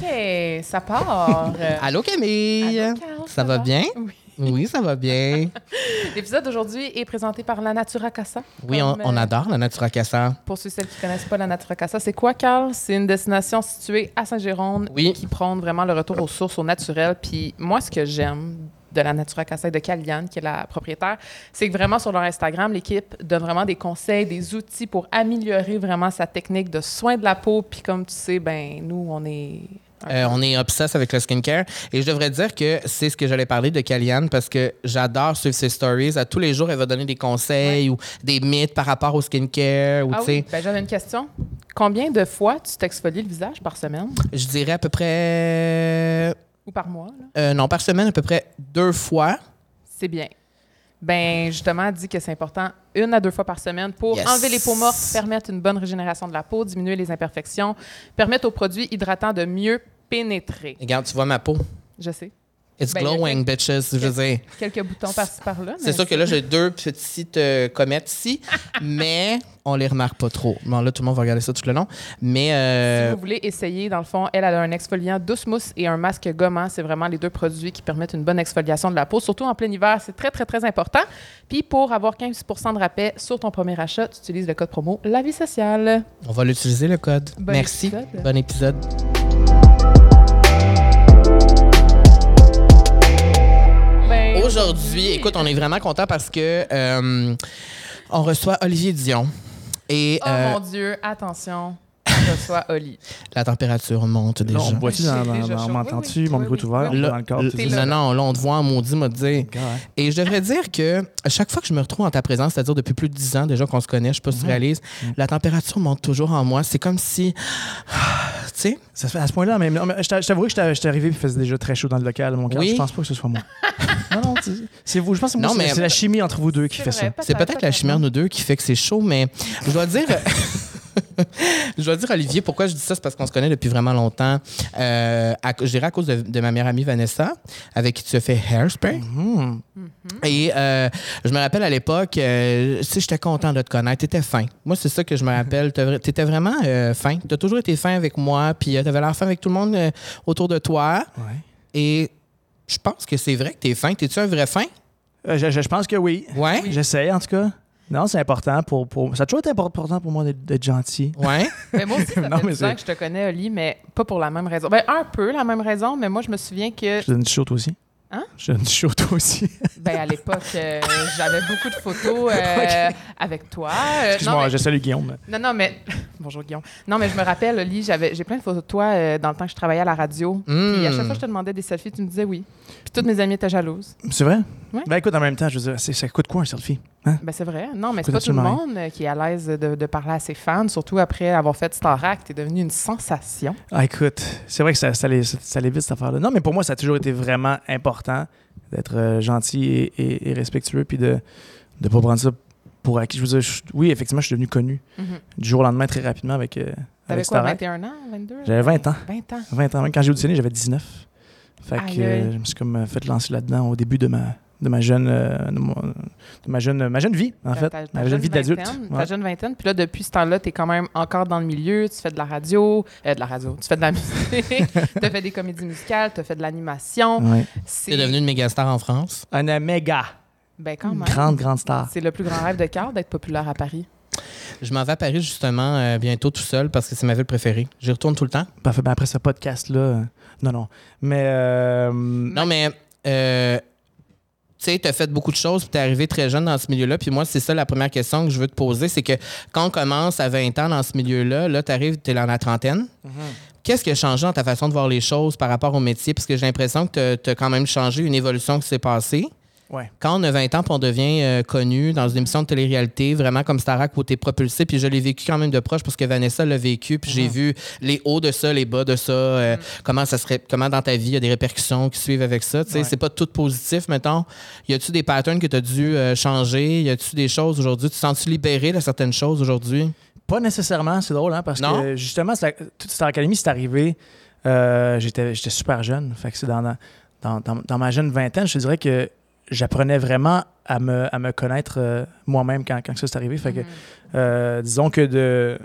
OK, ça part. Allô Camille. Allô, Carl, ça, va bien? Oui. Oui, ça va bien. L'épisode d'aujourd'hui est présenté par la Natura Casa. Oui, on, euh, adore la Natura Casa. Pour ceux et celles qui ne connaissent pas la Natura Casa, c'est quoi, Carl? C'est une destination située à Saint-Jérôme Oui. qui prône vraiment le retour aux sources, au naturel. Puis moi, ce que j'aime de la Natura Casa et de Caliane, qui est la propriétaire, c'est que vraiment sur leur Instagram, l'équipe donne vraiment des conseils, des outils pour améliorer vraiment sa technique de soin de la peau. Puis comme tu sais, ben nous, on est... Euh, on est obsesse avec le skincare. Et je devrais dire que c'est ce que j'allais parler de Kaliane parce que j'adore suivre ses stories. À tous les jours, elle va donner des conseils ou des mythes par rapport au skincare. Ou, Ah oui, ben, j'avais une question. Combien de fois tu t'exfolies le visage par semaine? Je dirais à peu près. ou par mois? là? euh, non, par semaine, à peu près deux fois. C'est bien. Ben justement, elle dit que c'est important une à deux fois par semaine pour Yes. enlever les peaux mortes, permettre une bonne régénération de la peau, diminuer les imperfections, permettre aux produits hydratants de mieux pénétrer. Regarde, tu vois ma peau. Je sais. It's Ben, glowing, bitches. Je veux dire. Quelques boutons par-ci par-là. C'est sûr que là, j'ai deux petites euh, comètes ici, mais on les remarque pas trop. Bon, là, tout le monde va regarder ça tout le long. Mais Si euh, vous voulez essayer, dans le fond, elle, elle a un exfoliant douce mousse et un masque gommant. C'est vraiment les deux produits qui permettent une bonne exfoliation de la peau, surtout en plein hiver. C'est très, très, très important. Puis pour avoir 15 de rabais sur ton premier achat, tu utilises le code promo La Vie Sociale. on va l'utiliser, le code. Bon Merci. épisode. Bon épisode. Aujourd'hui, écoute, on est vraiment content parce que euh, on reçoit Olivier Dion. Et Oh euh, mon Dieu, attention, on reçoit Oli. la température monte déjà. Là, on me voit-tu dans, dans- dans- on Oui, Mon oui, micro est ouvert Là, dans le là. non, non, là, on te voit en maudit, m'a dit. Et je devrais dire que à chaque fois que je me retrouve en ta présence, c'est-à-dire depuis plus de 10 ans déjà qu'on se connaît, je sais pas si tu réalises, la température monte toujours en moi. C'est comme si. Tu sais? Ça se fait à ce point-là, mais, je t'a- je t'avoue que j'étais arrivé et il faisait déjà très chaud dans le local. Mon cœur, Oui. je pense pas que ce soit moi. c'est- vous. Je pense que moi, Non, c'est mais- c'est la chimie entre vous deux qui fait vrai, ça. C'est peut-être la chimère, nous deux, qui fait que c'est chaud, mais je dois dire. je dois dire, Olivier, pourquoi je dis ça? C'est parce qu'on se connaît depuis vraiment longtemps. Euh, à- je dirais à cause de, de ma meilleure amie Vanessa, avec qui tu as fait Hairspray. Mhm. Et euh, je me rappelle à l'époque, euh, tu sais, j'étais content de te connaître. Tu étais fin. Moi, c'est ça que je me rappelle. Tu étais vraiment euh, fin. Tu as toujours été fin avec moi, puis tu avais l'air fin avec tout le monde euh, autour de toi. Ouais. Et je pense que c'est vrai que tu es fin. T'es-tu un vrai fin? Euh, je, je- je pense que oui. Ouais? J'essaie, en tout cas. Non, c'est important pour, pour. Ça a toujours été important pour moi d'être d'être gentil. Ouais? Mais moi aussi, ça Non, fait mais 10 ans c'est- que je te connais, Oli, mais pas pour la même raison. Ben, un peu la même raison, mais moi, je me souviens que, Je te donne toi aussi. Hein? Je chaud, toi aussi. ben, à l'époque, euh, j'avais beaucoup de photos euh, avec toi. Euh, non, Excuse-moi, mais- je salue Guillaume. Non, non, mais. Bonjour, Guillaume. Non, mais je me rappelle, Oli, j'avais, j'ai plein de photos de toi euh, dans le temps que je travaillais à la radio. Puis à chaque fois que je te demandais des selfies, tu me disais oui. Puis toutes mes amies étaient jalouses. C'est vrai? Ouais. Ben écoute, en même temps, je veux dire, ça coûte quoi un selfie? Hein? Ben, c'est vrai. Non, mais c'est pas tout le monde euh, qui est à l'aise de, de parler à ses fans, surtout après avoir fait Star Act. T'es devenu une sensation. Ah, écoute, c'est vrai que ça, ça, allait, ça, allait vite cette affaire-là. Non, mais pour moi, ça a toujours été vraiment important d'être euh, gentil et, et- et respectueux, puis de ne pas prendre ça pour acquis. Je veux dire, je- oui, effectivement, je suis devenu connu Mhm. du jour au lendemain très rapidement avec, euh, T'avais avec quoi, Star Act. 21 ans, 22? J'avais 20 ans. 20 ans. 20 ans. Quand j'ai auditionné, j'avais 19. Fait que euh, je me suis comme fait lancer là-dedans au début de ma, de ma jeune, euh, de, mon- de ma jeune, ma jeune vie, en Ta- fait. ta- ta ma jeune jeune vie d'adulte. Ouais. Ta jeune vingtaine. Puis là, depuis ce temps-là, t'es quand même encore dans le milieu. Tu fais de la radio. euh, de la radio. Tu fais de la musique. t'as fait des comédies musicales. T'as fait de l'animation. Ouais. C'est T'es devenu une méga star en France? Un euh, méga, Ben, quand même. grande, grande star. C'est le plus grand rêve de Carl d'être populaire à Paris. Je m'en vais à Paris justement euh, bientôt tout seul parce que c'est ma ville préférée. J'y retourne tout le temps. Parfait. Ben après ce podcast-là, euh, non, non. Mais euh, Non, mais euh, tu sais, tu as fait beaucoup de choses, puis tu es arrivé très jeune dans ce milieu-là. Puis moi, c'est ça la première question que je veux te poser c'est que quand on commence à 20 ans dans ce milieu-là, là, tu arrives, tu es dans la trentaine. Qu'est-ce qui a changé dans ta façon de voir les choses par rapport au métier? Parce que j'ai l'impression que tu as quand même changé, une évolution qui s'est passée. Ouais. Quand on a 20 ans, puis on devient euh, connu dans une émission de télé-réalité, vraiment comme Starac où tu es propulsé, puis je l'ai vécu quand même de proche parce que Vanessa l'a vécu, puis j'ai vu les hauts de ça, les bas de ça, euh, comment ça serait, comment dans ta vie il y a des répercussions qui suivent avec ça. Tu sais, Ouais. c'est pas tout positif, mettons. Y a-tu des patterns que tu as dû euh, changer? Y a-tu des choses aujourd'hui? Tu te sens-tu libéré de certaines choses aujourd'hui? Pas nécessairement, c'est drôle, hein, parce Non? que justement, la- toute Star Academy, c'est arrivé. j'étais, j'étais super jeune. Fait que c'est dans, dans, dans, dans ma jeune vingtaine, je te dirais que j'apprenais vraiment à me, à me connaître euh, moi-même quand, quand ça s'est arrivé. Fait que, euh, disons que de,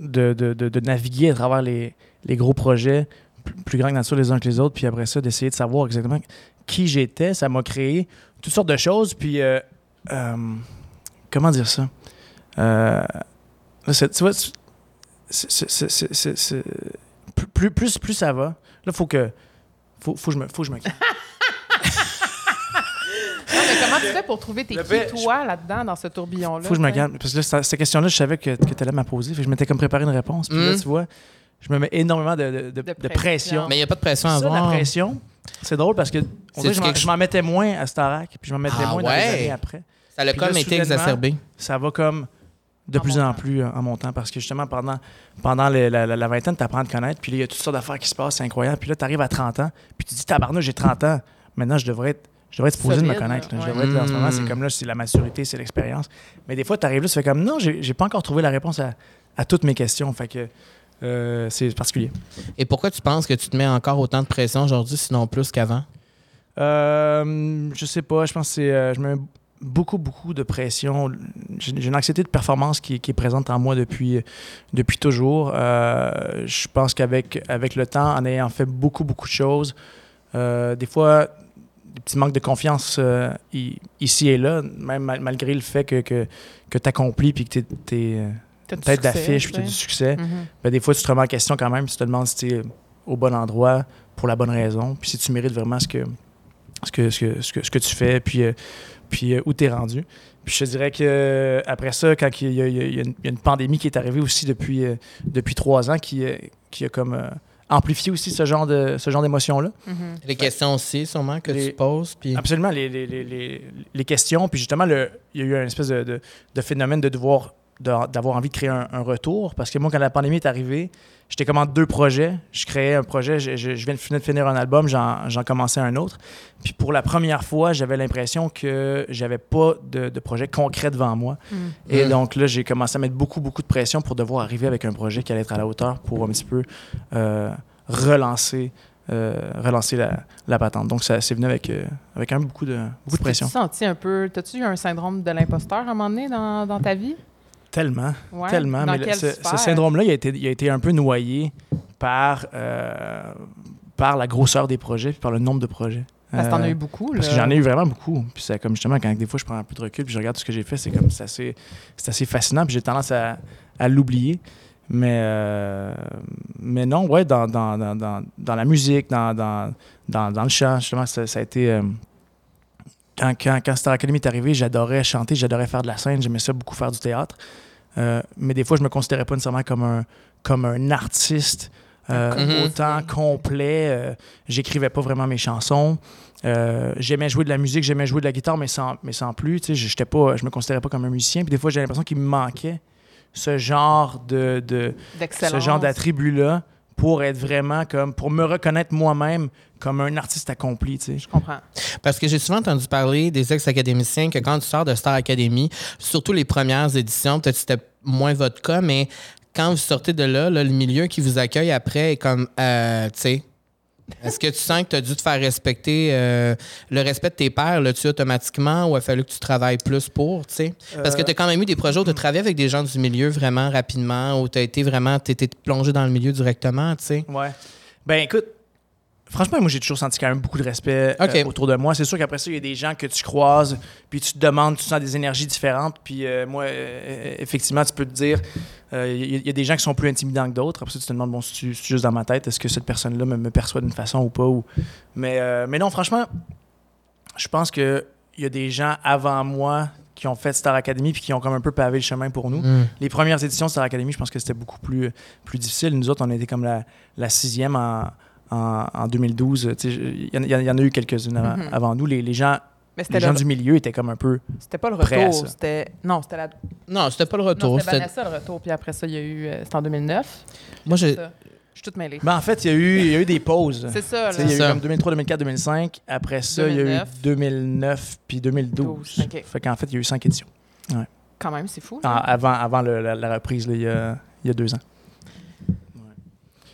de, de, de- naviguer à travers les, les gros projets plus, plus grands que nature les uns que les autres, puis après ça, d'essayer de savoir exactement qui j'étais. Ça m'a créé toutes sortes de choses, puis euh, euh, comment dire ça? Tu vois, plus, plus, plus ça va, là, faut que, faut, faut que je me, faut que je me calme. Comment tu fais pour trouver tes qui, toi, là-dedans, dans ce tourbillon-là? Faut que je me calme. Parce que là, cette- question-là, je savais que, que tu allais me la poser. Fait que je m'étais comme préparé une réponse. Puis là, Mm. tu vois, je me mets énormément de, de- de- De de pression. Mais il n'y a pas de pression à ça, la avoir. pression, c'est drôle parce que on je m'en- mettais moins à Starac, puis je m'en mettais Ah moins dans les ouais? années après. Ça l'a comme là, été exacerbé. Ça va comme de En plus en plus euh, en montant parce que justement, pendant, pendant les- la, la- la vingtaine, tu apprends à te connaître, puis là, il y a toutes sortes d'affaires qui se passent, c'est incroyable. Puis là, tu arrives à 30 ans, puis tu dis, tabarnak, j'ai 30 ans. Maintenant, je devrais être. Je devrais être supposé de me connaître. là. Je ouais. devrais être là en ce moment. Mm. C'est comme là, c'est la maturité, c'est l'expérience. Mais des fois, tu arrives là, tu fais comme non, j'ai j'ai pas encore trouvé la réponse à, à toutes mes questions. Fait que euh, c'est particulier. Et pourquoi tu penses que tu te mets encore autant de pression aujourd'hui, sinon plus qu'avant? Euh, je sais pas, je pense que c'est. euh, je mets beaucoup, beaucoup de pression. J'ai j'ai une anxiété de performance qui, qui est présente en moi depuis, depuis toujours. Euh, je pense qu'avec avec le temps, en ayant fait beaucoup, beaucoup de choses, euh, des fois, des petits manques de confiance euh, ici et là, même mal- malgré le fait que, que, que tu accomplis puis que tu es, du tête d'affiche puis tu as du succès. Mhm. Ben, des fois, tu te remets en question quand même, tu te demandes si tu es au bon endroit pour la bonne raison, puis si tu mérites vraiment ce que, ce que, ce que, ce que, ce que tu fais, puis, euh, puis euh, où tu es rendu. Puis je te dirais que après ça, quand il y, a, il y une, il y a une pandémie qui est arrivée aussi depuis, euh, depuis trois ans, qui, qui a comme amplifié aussi ce genre de ce genre d'émotions-là. Mhm. Les questions aussi, sûrement, que Les- tu poses. Puis... Absolument, les, les, les, les, les questions. Puis justement, le, il y a eu un espèce de, de, de phénomène de devoir de- d'avoir envie de créer un, un retour. Parce que moi, quand la pandémie est arrivée, j'étais comme en deux projets. Je créais un projet, je, je- je viens de finir un album, j'en commençais un autre. Puis pour la première fois, j'avais l'impression que j'avais pas de, de projet concret devant moi. Mhm. Et Mm. donc là, j'ai commencé à mettre beaucoup, beaucoup de pression pour devoir arriver avec un projet qui allait être à la hauteur pour un petit peu euh, relancer, euh, relancer la, la patente. Donc ça c'est venu avec, euh, avec quand même beaucoup de, beaucoup de pression. T'as-tu senti un peu... T'as-tu eu un syndrome de l'imposteur à un moment donné dans, dans ta vie? Tellement, Ouais. tellement. Dans mais ce, syndrome-là, il, a été- il a été un peu noyé par, euh, par la grosseur des projets puis par le nombre de projets. Parce que t'en as Euh, eu beaucoup, Parce là. que j'en ai eu vraiment beaucoup. Puis c'est comme justement, quand des fois je prends un peu de recul puis je regarde tout ce que j'ai fait, c'est comme c'est assez, c'est assez fascinant. Puis j'ai tendance à, à l'oublier. Mais, euh, mais non, ouais, dans, dans, dans, dans, la musique, dans, dans, dans, dans le chant, justement, ça, ça a été. euh, quand, quand, quand Star Academy est arrivé, j'adorais chanter, j'adorais faire de la scène, j'aimais ça beaucoup faire du théâtre. Euh, mais des fois, je me considérais pas nécessairement comme un, comme un artiste euh, Mhm. autant complet. Euh, J'écrivais pas vraiment mes chansons. Euh, j'aimais jouer de la musique, j'aimais jouer de la guitare, mais sans, mais sans plus. Tu sais, j'étais pas, je me considérais pas comme un musicien. Puis des fois, j'ai l'impression qu'il me manquait ce genre de, de ce genre d'attribut-là pour être vraiment comme, pour me reconnaître moi-même comme un artiste accompli. Tu sais. Je comprends. Parce que j'ai souvent entendu parler des ex-académiciens que quand tu sors de Star Academy, surtout les premières éditions, peut-être que c'était moins votre cas, mais quand vous sortez de là, là, le milieu qui vous accueille après est comme, euh, tu sais, est-ce que tu sens que tu as dû te faire respecter euh, le respect de tes pairs là-dessus automatiquement ou il a fallu que tu travailles plus pour, tu sais? Parce que tu as quand même eu des projets où tu as travaillé avec des gens du milieu vraiment rapidement, où tu as été vraiment, tu plongé dans le milieu directement, tu sais? Ouais. Ben écoute, franchement, moi j'ai toujours senti quand même beaucoup de respect euh, autour de moi. C'est sûr qu'après ça, il y a des gens que tu croises, puis tu te demandes, tu sens des énergies différentes. Puis euh, moi, euh, effectivement, tu peux te dire, il y, a- il y a des gens qui sont plus intimidants que d'autres. Après ça, tu te demandes, bon, si tu juste dans ma tête, est-ce que cette personne-là me, me perçoit d'une façon ou pas? Ou... Mais, mais non, franchement, je pense qu'il y a des gens avant moi qui ont fait Star Academy puis qui ont comme un peu pavé le chemin pour nous. Mm. Les premières éditions de Star Academy, je pense que c'était beaucoup plus, plus difficile. Nous autres, on été comme la, la sixième en, en, en 2012. Tu sais, Il y, y en a eu quelques-unes avant, Mhm. avant nous. Les, les gens, Mais les c'était gens le... du milieu étaient comme un peu. C'était pas le retour, c'était... Non, c'était la... Non, c'était pas le retour. c'était Vanessa le retour, puis après ça, il y a eu... euh, C'était en 2009. Moi, j'ai. Je suis toute mêlée. Ben, en fait, il y, a eu, il y a eu des pauses. C'est ça, là. Il y a eu comme 2003, 2004, 2005. Après ça, il y a eu 2009. 2009 puis 2012. 12, ok. Fait qu'en fait, il y a eu cinq éditions. Quand même, c'est fou. Là. avant avant le- la, la reprise, là, il, y a, il y a deux ans.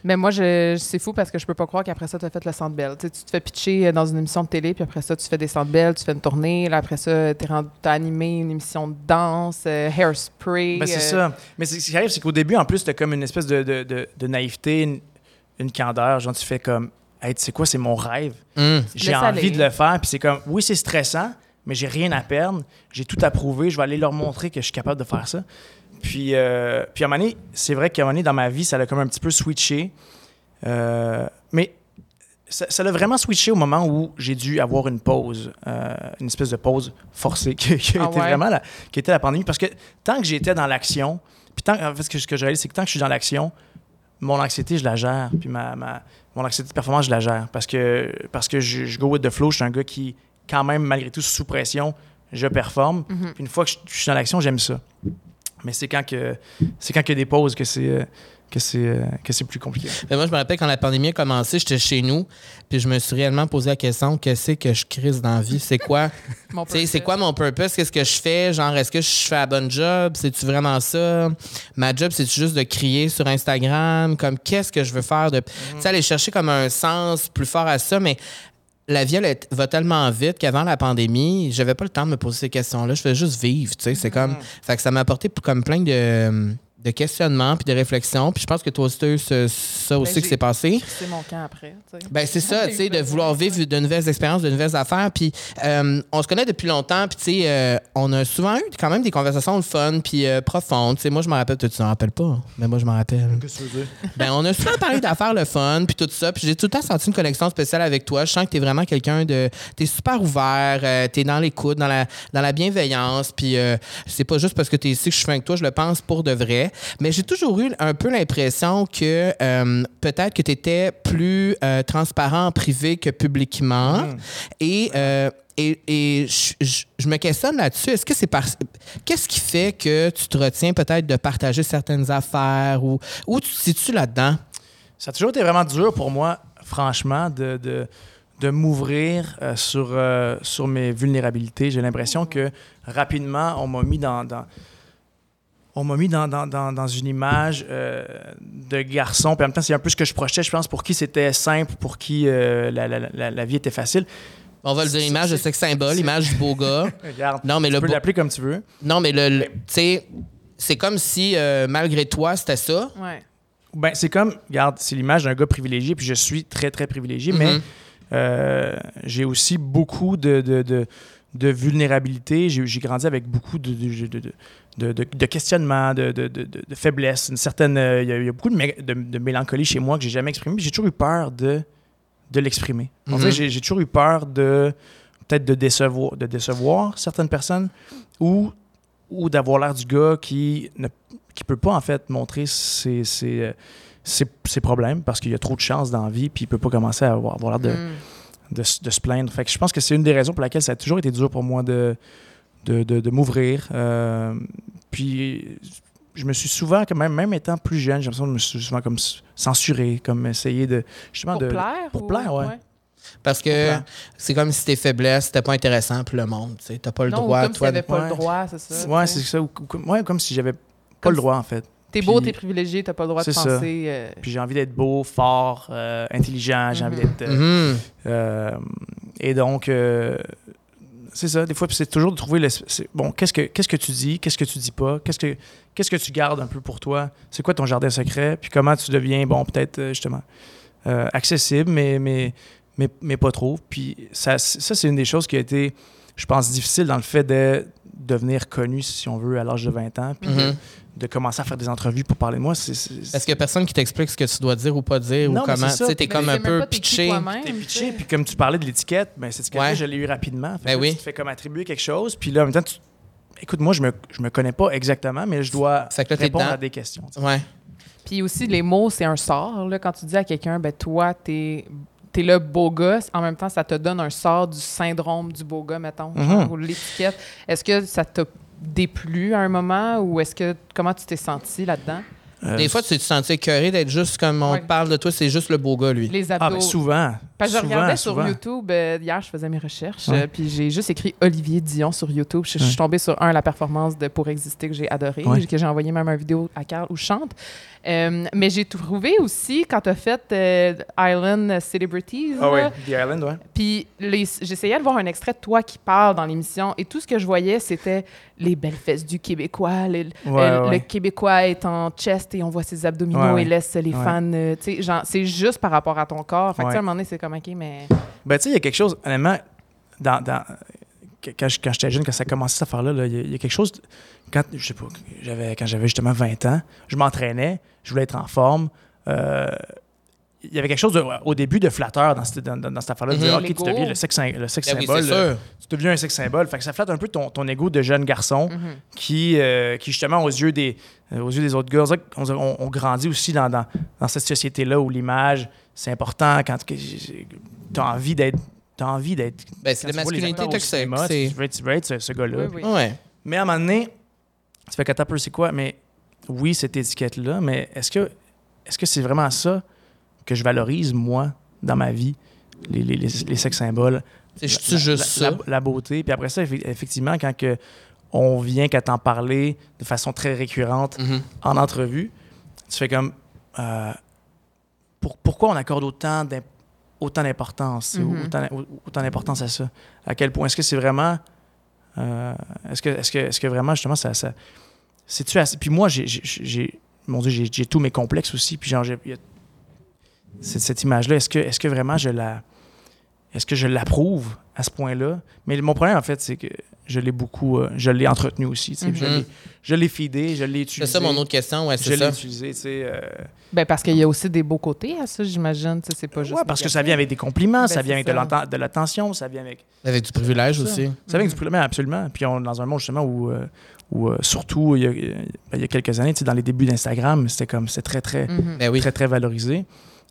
Mais moi, je, c'est fou parce que je peux pas croire qu'après ça, tu as fait le Centre Bell. Tu, sais, tu te fais pitcher dans une émission de télé, puis après ça, tu fais des Centre Bell, tu fais une tournée. Là, après ça, tu as animé une émission de danse, euh, Hairspray. Ben, c'est euh, ça. Mais c'est- ce qui arrive, c'est qu'au début, en plus, t'as comme une espèce de, de, de- de naïveté, une, une candeur. Genre, tu fais comme, hey, tu sais quoi, c'est mon rêve. Hum. J'ai envie aller. de le faire. Puis c'est comme, oui, c'est stressant, mais j'ai rien à perdre. J'ai tout à prouver. Je vais aller leur montrer que je suis capable de faire ça. Puis, euh, puis à un moment donné, c'est vrai qu'à un moment donné, dans ma vie, ça a comme un petit peu switché. Euh, mais ça l'a vraiment switché au moment où j'ai dû avoir une pause, euh, une espèce de pause forcée qui, Ah été ouais? vraiment la, qui était la pandémie. Parce que tant que j'étais dans l'action, puis tant, en fait, ce que, ce que je réalise, c'est que tant que je suis dans l'action, mon anxiété, je la gère. Puis ma, ma- mon anxiété de performance, je la gère. Parce que, parce que je, je go with the flow. Je suis un gars qui, quand même, malgré tout, sous pression, je performe. Mhm. Puis une fois que je, je suis dans l'action, j'aime ça. Mais c'est quand que c'est quand qu'il y a des pauses que c'est euh, que c'est euh, que c'est plus compliqué. Mais moi, je me rappelle quand la pandémie a commencé, j'étais chez nous, puis je me suis réellement posé la question qu'est-ce que je crise dans la vie? C'est quoi? C'est purpose. quoi mon purpose? Qu'est-ce que je fais? Genre, est-ce que je fais un bon job? C'est-tu vraiment ça? Ma job, c'est juste de crier sur Instagram? Comme, qu'est-ce que je veux faire? De... Tu sais, aller chercher comme un sens plus fort à ça, mais la vie, elle va tellement vite qu'avant la pandémie, j'avais pas le temps de me poser ces questions-là. Je faisais juste vivre, tu sais. C'est comme... Fait que ça m'a apporté comme plein de, de questionnements puis de réflexions. Puis je pense que toi aussi, t'as eu ce- ça aussi Ben, qui s'est passé. C'est mon camp après. tu. Ben c'est ça, tu sais, de vouloir ouais. vivre de nouvelles expériences, de nouvelles affaires. Puis euh, on se connaît depuis longtemps, puis tu sais, euh, on a souvent eu quand même des conversations le fun puis euh, profondes. Tu sais, moi je me rappelle, toi tu t'en rappelles pas, mais moi je m'en rappelle. Qu'est-ce que tu veux dire? Ben on a souvent parlé d'affaires le fun puis tout ça, puis j'ai tout le temps senti une connexion spéciale avec toi. Je sens que t'es vraiment quelqu'un de, t'es super ouvert, euh, t'es dans l'écoute, dans la dans la bienveillance, puis euh, c'est pas juste parce que t'es ici que je suis fin avec toi, je le pense pour de vrai. Mais j'ai toujours eu un peu l'impression que euh, peut-être que tu étais plus euh, transparent en privé que publiquement. Et, euh, et, et je, je- je me questionne là-dessus. Est-ce que c'est parce. Qu'est-ce qui fait que tu te retiens peut-être de partager certaines affaires ou où tu te situes là-dedans? Ça a toujours été vraiment dur pour moi, franchement, de, de, de m'ouvrir euh, sur, euh, sur mes vulnérabilités. J'ai l'impression que rapidement, on m'a mis dans. dans- on m'a mis dans, dans, dans, dans une image euh, de garçon. Puis en même temps, c'est un peu ce que je projetais, je pense, pour qui c'était simple, pour qui euh, la, la- la- la vie était facile. On va le dire, image de sexe symbole, image du beau gars. Regarde, Non, mais tu le peux beau- l'appeler comme tu veux. Non, mais le. le- tu sais, c'est comme si, euh, malgré toi, c'était ça. Ouais. Ben, c'est comme, regarde, c'est l'image d'un gars privilégié, puis je suis très, très privilégié, mais Mhm. Euh, j'ai aussi beaucoup de, de, de, de vulnérabilité. J'ai j'ai grandi avec beaucoup de, de, de, de- de- de- faiblesse. Une certaine, euh, il y, a- il y a beaucoup de, mé- de, de mélancolie chez moi que j'ai jamais exprimé. J'ai toujours eu peur de, de l'exprimer. Fait, j'ai toujours eu peur de peut-être de décevoir, de décevoir certaines personnes ou, ou d'avoir l'air du gars qui ne qui peut pas en fait montrer ses, ses, euh, ses- ses problèmes parce qu'il y a trop de chance dans la vie puis il peut pas commencer à avoir, avoir l'air de, Mm. de, se plaindre. Fait que je pense que c'est une des raisons pour laquelle ça a toujours été dur pour moi de, de, de- de m'ouvrir. Euh, puis je me suis souvent, quand même, même étant plus jeune, j'ai l'impression que je me suis souvent comme censuré, comme essayer de justement Pour de plaire? pour ou- plaire, ouais. Parce que c'est comme si tes faiblesses, c'était pas intéressant pour le monde. Tu sais, t'as pas le Non, ou droit, comme si toi. t'avais de- pas Ouais. le droit, c'est ça. ouais, c'est ça. Ou- ou comme- ouais, comme si j'avais pas Comme le si- droit en fait. T'es beau, t'es privilégié, t'as pas le droit de penser. euh, Puis j'ai envie d'être beau, fort, euh, intelligent. J'ai Mhm. envie d'être euh, Mhm. Euh, et donc, euh, c'est ça. Des fois, c'est toujours de trouver Bon, qu'est-ce que, qu'est-ce que tu dis, qu'est-ce que tu dis pas, qu'est-ce que, qu'est-ce que tu gardes un peu pour toi, c'est quoi ton jardin secret, puis comment tu deviens, bon, peut-être euh, justement, euh, accessible, mais, mais, mais, mais pas trop. Puis ça, ça c'est une des choses qui a été, je pense, difficile dans le fait de devenir connu, si on veut, à l'âge de 20 ans, puis de, Mhm. de commencer à faire des entrevues pour parler de moi. Est-ce qu'il y a personne qui t'explique ce que tu dois dire ou pas dire Non, ou mais comment? Tu mais comme un peu pitché. tu pitché, puis comme tu parlais de l'étiquette, ben cette étiquette-là, Ouais. je l'ai eu rapidement. Fait Ben que là, oui. Tu te fais comme attribuer quelque chose, puis là, en même temps, tu... écoute, moi, je me, je me connais pas exactement, mais je dois là, répondre à des questions. Ouais. Puis aussi, les mots, c'est un sort. Là, quand tu dis à quelqu'un, ben toi, t'es le beau gars, en même temps, ça te donne un sort du syndrome du beau gars, mettons, genre, Mhm. ou l'étiquette. Est-ce que ça t'a déplu à un moment ou est-ce que comment tu t'es senti là-dedans? Euh, Des fois, tu t'es senti écœuré d'être juste comme on Ouais. parle de toi, c'est juste le beau gars, lui. Les Ah, abdos. ben souvent. Parce que je Souvent, regardais sur souvent. YouTube, euh, hier, je faisais mes recherches, Ouais. euh, puis j'ai juste écrit Olivier Dion sur YouTube. Je, je suis tombée sur un, la performance de Pour exister, que j'ai adoré, Ouais. que j'ai envoyé même une vidéo à Carl où je chante. Euh, mais j'ai trouvé aussi, quand tu as fait euh, Island Celebrities, Ah oui, là, The Island, ouais. puis j'essayais de voir un extrait de toi qui parle dans l'émission, et tout ce que je voyais, c'était les belles fesses du Québécois. les- Ouais, euh, ouais. Le Québécois est en chest et on voit ses abdominaux et laisse les Ouais. fans. euh, tu sais, genre, c'est juste par rapport à ton corps. Fait que, tu sais, Ouais. à un moment donné, c'est comme, OK, mais. Ben, tu sais, il y a quelque chose, honnêtement, dans, dans- que- quand, je- quand j'étais jeune, quand ça a commencé cette affaire-là, là, il y, a- il y a quelque chose. Quand, je sais pas, j'avais, quand j'avais justement 20 ans, je m'entraînais, je voulais être en forme. euh, il y avait quelque chose de- au début de flatteur dans cette, dans, dans- cette affaire-là, de Mhm. dire, OK, tu deviens le sexe, le sexe Ben oui, symbole. là. sûr. tu deviens un sexe symbole. Fait que ça flatte un peu ton, ton ego de jeune garçon Mhm. qui, euh, qui justement, aux yeux des, aux yeux des autres gars, on, grandit aussi dans, dans, dans cette société-là où l'image, c'est important quand tu as envie d'être. T'as envie d'être. Ben, c'est la masculinité toxique. cinéma, c'est- Tu veux être, tu veux être ce, ce gars-là. Oui, oui. Ouais. Mais à un moment donné, tu fais qu'à peu c'est quoi? Mais oui, cette étiquette-là, mais est-ce que est-ce que c'est vraiment ça que je valorise, moi, dans ma vie, les, les, les, les sex symboles? C'est la- juste la- juste la, ça. la beauté. Puis après ça, effe- effectivement, quand que on vient qu'à t'en parler de façon très récurrente Mhm. en entrevue, tu fais comme euh, pour- pourquoi on accorde autant autant d'importance, Mhm. autant, autant d'importance à ça? À quel point? Est-ce que c'est vraiment euh, est-ce que est-ce que est-ce que vraiment justement ça, ça c'est-tu assez? Puis moi j'ai mon dieu j'ai tous mes complexes aussi puis genre y a- cette, cette image là est-ce que est-ce que vraiment je la est-ce que je l'approuve à ce point-là? Mais mon problème en fait c'est que je l'ai beaucoup euh, je l'ai entretenu aussi je Mhm. l'ai je l'ai feedé je l'ai C'est utilisé ça mon autre question, ouais, je c'est l'ai ça. utilisé, tu sais. euh, Ben, parce qu'il y a aussi des beaux côtés à ça, j'imagine. C'est pas juste. ouais, parce que ça vient avec des compliments, Ben, ça vient c'est avec de ça. de l'attention, ça vient avec. Avec du privilège Ça. aussi. Ça vient avec Mhm. du privilège, absolument. Puis on est dans un monde justement où, euh, où euh, surtout, il y, a, ben, il y a quelques années, tu sais, dans les débuts d'Instagram, c'était comme, c'était très, très, Mhm. Ben oui. très, très valorisé.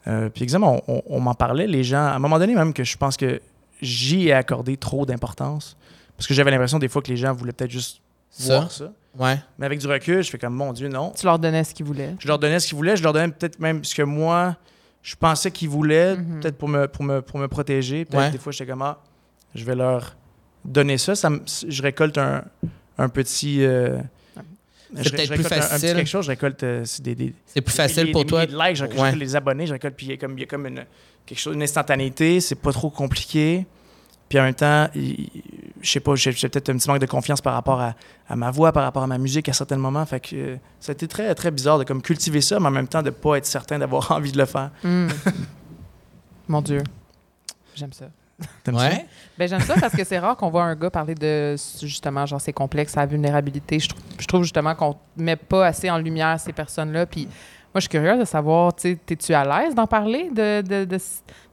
Euh, puis, on, on- on m'en parlait, les gens, à un moment donné même, que je pense que j'y ai accordé trop d'importance. Parce que j'avais l'impression des fois que les gens voulaient peut-être juste Ça? voir ça. Ouais. Mais avec du recul, je fais comme, mon Dieu, non. Tu leur donnais ce qu'ils voulaient. Je leur donnais ce qu'ils voulaient, je leur donnais peut-être même ce que moi, je pensais qu'ils voulaient, Mhm. peut-être pour me, pour, me, pour me protéger. Peut-être Ouais. des fois, j'étais comme, ah, je vais leur donner ça. ça je récolte un, un petit. euh, C'est peut-être plus récolte un- Un, facile. petit quelque chose, je récolte euh, c'est des, des, C'est plus des facile pour des toi? de likes, je récolte, Ouais. les abonnés, je récolte, puis il y a comme, il y a comme une, quelque chose, une instantanéité, c'est pas trop compliqué. Puis en même temps, je sais pas, j'ai peut-être un petit manque de confiance par rapport à, à ma voix, par rapport à ma musique à certains moments. Fait que euh, ça a été très, très bizarre de comme cultiver ça, mais en même temps de pas être certain d'avoir envie de le faire. Mm. Mon Dieu. J'aime ça. T'aimes ça? Ouais. Ben, j'aime ça parce que c'est rare qu'on voit un gars parler de justement genre ses complexes, sa vulnérabilité. Je trouve, je trouve justement qu'on met pas assez en lumière ces personnes-là. Puis moi, je suis curieuse de savoir, tu sais, es-tu à l'aise d'en parler de, de, de,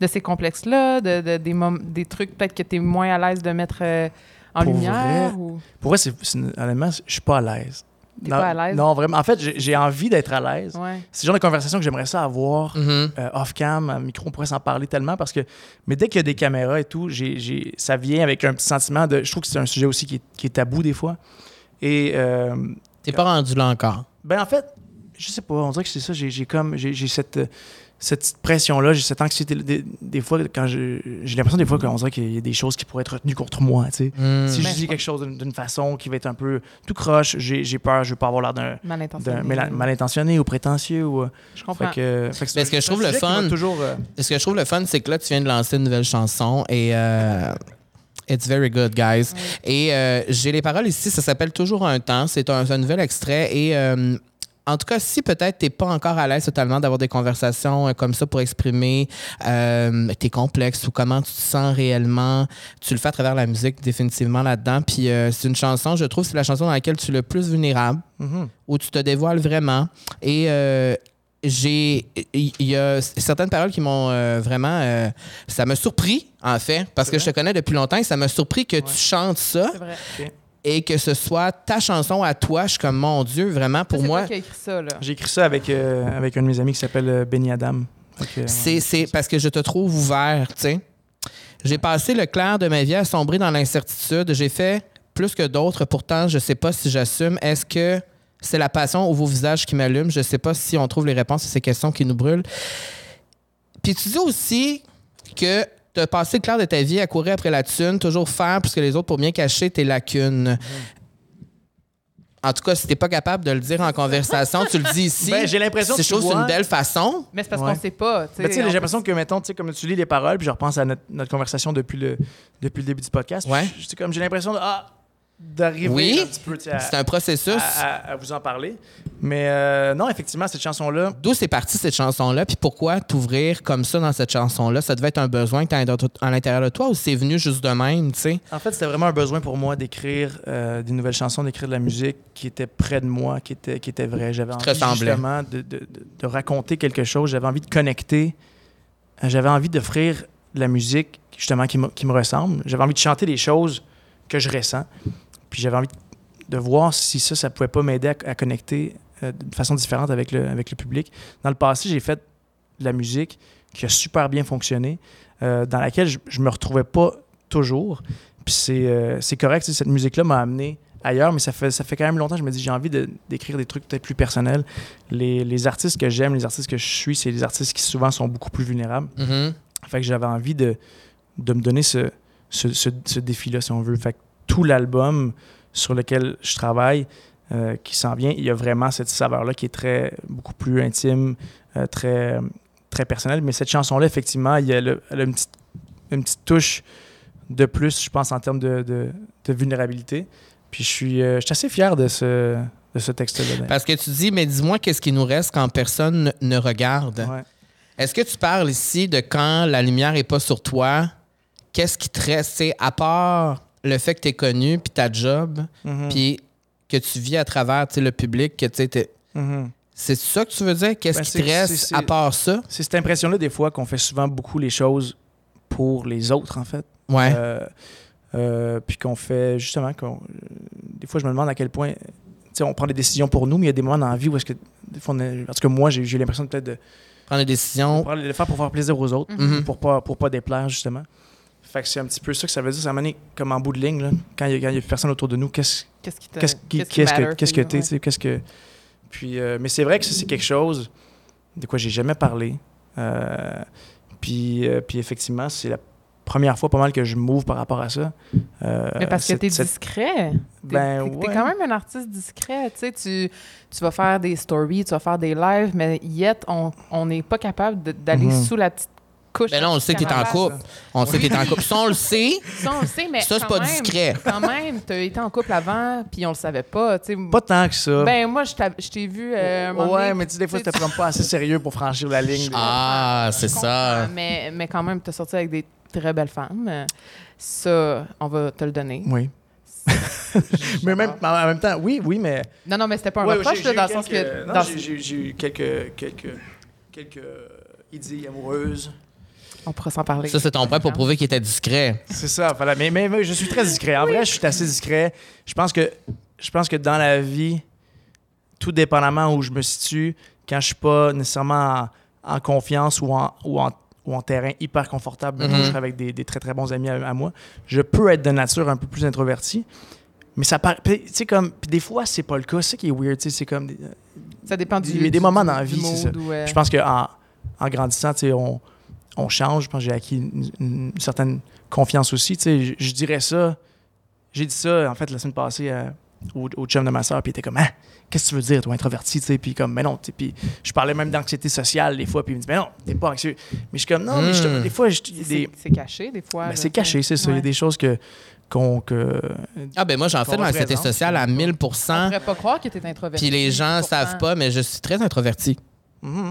de ces complexes-là, de, de- des, trucs peut-être que tu es moins à l'aise de mettre euh, en Pour lumière? vrai? Ou... Pour vrai, c'est, honnêtement, je suis pas à l'aise. T'es pas à l'aise? Non, vraiment. En fait, j'ai, envie d'être à l'aise. Ouais. C'est le genre de conversation que j'aimerais ça avoir Mhm. euh, off-cam, à micro, on pourrait s'en parler tellement parce que. Mais dès qu'il y a des caméras et tout, j'ai- ça vient avec un petit sentiment de. Je trouve que c'est un sujet aussi qui est, qui est tabou des fois. Et. euh, T'es pas rendu là encore. ben en fait, je sais pas, on dirait que c'est ça. J'ai, j'ai comme. J'ai, j'ai cette. euh, cette pression-là, j'ai cette anxiété. Des, des fois, quand je, j'ai l'impression des fois qu'on dirait qu'il y a des choses qui pourraient être retenues contre moi, tu sais. Mhm. Si je Mais dis quelque chose d'une, d'une façon qui va être un peu tout croche, j'ai, j'ai peur, je veux pas avoir l'air d'un, Mal intentionné. d'un mal, mal intentionné ou prétentieux. Ou, euh, Je comprends. fait que, fait que ce que je trouve le fun- Toujours, euh, Ce que je trouve le fun, c'est que là, tu viens de lancer une nouvelle chanson et euh, it's very good, guys. Et euh, j'ai les paroles ici, ça s'appelle Toujours un temps. C'est un, un nouvel extrait et. euh, en tout cas, si peut-être t'es pas encore à l'aise totalement d'avoir des conversations euh, comme ça pour exprimer euh, tes complexes ou comment tu te sens réellement, tu le fais à travers la musique définitivement là-dedans. Puis euh, c'est une chanson, je trouve, c'est la chanson dans laquelle tu es le plus vulnérable mhm. où tu te dévoiles vraiment. Et euh, j'ai, il y a certaines paroles qui m'ont euh, vraiment, euh, ça m'a surpris en fait, parce que je te connais depuis longtemps et ça m'a surpris que Ouais. tu chantes ça C'est vrai. Et que ce soit ta chanson à toi. Je suis comme mon Dieu, vraiment pour Ça, moi. toi qui as écrit ça, là. J'ai écrit ça avec, euh, avec un de mes amis qui s'appelle euh, Benny Adam. C'est, c'est parce que je te trouve ouvert, tu sais. J'ai passé le clair de ma vie à sombrer dans l'incertitude. J'ai fait plus que d'autres. Pourtant, je sais pas si j'assume. Est-ce que c'est la passion ou vos visages qui m'allument? Je sais pas si on trouve les réponses à ces questions qui nous brûlent. Puis tu dis aussi, que as passé le clair de ta vie à courir après la thune, toujours faire plus que les autres pour bien cacher tes lacunes. En tout cas, si t'es pas capable de le dire en conversation, tu le dis ici. Ben, j'ai l'impression C'est que tu chose vois- une belle façon. Mais c'est parce Ouais. qu'on sait pas. tu sais, Mais tu sais, on j'ai l'impression que, mettons, tu sais, comme tu lis les paroles, puis je repense à notre, notre conversation depuis le, depuis le début du podcast. Ouais. Je- c'est comme j'ai l'impression de, ah, d'arriver Oui. un petit peu tu à, C'est un processus. à- à- à vous en parler. Mais euh, non, effectivement, cette chanson-là, D'où c'est parti cette chanson-là, puis pourquoi t'ouvrir comme ça dans cette chanson-là? Ça devait être un besoin que t'as à l'intérieur de toi ou c'est venu juste de même, tu sais? en fait, c'était vraiment un besoin pour moi d'écrire euh, des nouvelles chansons, d'écrire de la musique qui était près de moi, qui était, qui était vraie. J'avais envie justement de, de- de- raconter quelque chose. J'avais envie de connecter. J'avais envie d'offrir de la musique justement qui me, qui me ressemble. J'avais envie de chanter des choses que je ressens. Puis j'avais envie de voir si ça, ça pouvait pas m'aider à, à connecter euh, de façon différente avec le, avec le public. Dans le passé, j'ai fait de la musique qui a super bien fonctionné, euh, dans laquelle je, je me retrouvais pas toujours. Puis c'est euh, c'est correct, cette musique-là m'a amené ailleurs, mais ça fait, ça fait quand même longtemps que je me dis j'ai envie de- d'écrire des trucs peut-être plus personnels. Les, les artistes que j'aime, les artistes que je suis, c'est des artistes qui souvent sont beaucoup plus vulnérables. Mhm. Fait que j'avais envie de, de me donner ce, ce, ce- ce défi-là, si on veut. Fait que tout l'album sur lequel je travaille, euh, qui s'en vient, il y a vraiment cette saveur-là qui est très, beaucoup plus intime, euh, très, très personnelle. Mais cette chanson-là, effectivement, il y a le- elle a une petite, une petite touche de plus, je pense, en termes de, de- de vulnérabilité. Puis je suis, euh, je suis assez fier de ce, de ce texte-là. Parce que tu dis, mais dis-moi qu'est-ce qui nous reste quand personne ne- regarde. Ouais. Est-ce que tu parles ici de quand la lumière est pas sur toi? Qu'est-ce qui te reste? À part le fait que tu es connu, puis ta job, Mhm. puis que tu vis à travers le public, que tu sais, Mhm. c'est ça que tu veux dire? Qu'est-ce Ben, qui te reste à part ça? C'est cette impression-là, des fois, qu'on fait souvent beaucoup les choses pour les autres, en fait. Ouais. Euh, euh, puis qu'on fait justement qu'on euh, des fois je me demande à quel point tu sais on prend des décisions pour nous mais il y a des moments dans la vie où est-ce que des fois on est- parce que moi j'ai l'impression peut-être de, Prendre des décisions. de faire pour faire plaisir aux autres Mhm. pour pas pour pas déplaire justement fait que c'est un petit peu ça que ça veut dire ça m'a comme en bout de ligne là, quand il y a, personne autour de nous qu'est-ce Qu'est-ce qui qu'est-ce qui- qu'est-ce que qu'est-ce t'es you, tu sais, qu'est-ce que puis euh, mais c'est vrai que ça, c'est quelque chose de quoi j'ai jamais parlé Euh, puis euh, puis effectivement c'est la première fois pas mal que je m'ouvre par rapport à ça Euh, Mais parce que t'es cette- discret. T'es Ben, ouais. quand même un artiste discret. Tu sais, tu, tu vas faire des stories, tu vas faire des lives, mais yet, on n'est pas capable de- d'aller Mhm. sous la petite couche. Ben la non, on le sait que t'es en couple. On sait que t'es en couple. Ça, on le sait. Ça, on le sait, mais Ça, c'est pas même, discret. Quand même, t'as été en couple avant, puis on le savait pas. tu sais. Pas tant que ça. Ben, moi, je t'ai- vu euh, un moment ouais, donné, mais tu sais, des fois, tu c'était vraiment pas assez sérieux pour franchir la ligne. Ah, c'est ça. Mais, mais quand même, tu as sorti avec des très belles femmes. Ça, on va te le donner. Oui. mais même, mais en même temps, oui, oui, mais. Non, non, mais c'était pas un Ouais, reproche, là, dans j'ai le sens que... non, dans- j'ai eu quelques, quelques, quelques idées amoureuses. On pourra s'en parler. Ça, c'est ton point pour prouver qu'il était discret. C'est ça. voilà. Mais, mais, mais je suis très discret. En vrai, je suis assez discret. Je pense que, je pense que dans la vie, tout dépendamment où je me situe, quand je suis pas nécessairement en, en confiance ou en, ou en, ou en terrain hyper confortable, Mhm. je serai avec des, des très très bons amis à, à moi, je peux être de nature un peu plus introverti. Mais ça paraît. Tu sais, comme. Puis des fois, c'est pas le cas. C'est ça qui est weird. tu sais, C'est comme. des- Ça dépend du. Il y a des moments dans la vie, c'est ça. euh, je pense qu'en en grandissant, tu sais, on, on change. Je pense que j'ai acquis une, une certaine confiance aussi. Tu sais, je, je dirais ça. J'ai dit ça, en fait, la semaine passée euh, au, au chum de ma soeur, puis il était comme, ah, qu'est-ce que tu veux dire, toi, introverti, tu sais, puis comme, mais non, puis je parlais même d'anxiété sociale des fois, puis il me dit, mais non, t'es pas anxieux. Mais je suis comme, non, mais je- Mm. des fois, je- c'est des- c'est caché, des fois. ben, c'est caché, c'est ça. Il y a des choses que, qu'on, que, Ah, ben moi, j'en fais de l'anxiété sociale à c'est 1000% On pourrait pas croire que t'es introverti. Puis les gens pourtant. savent pas, mais je suis très introverti.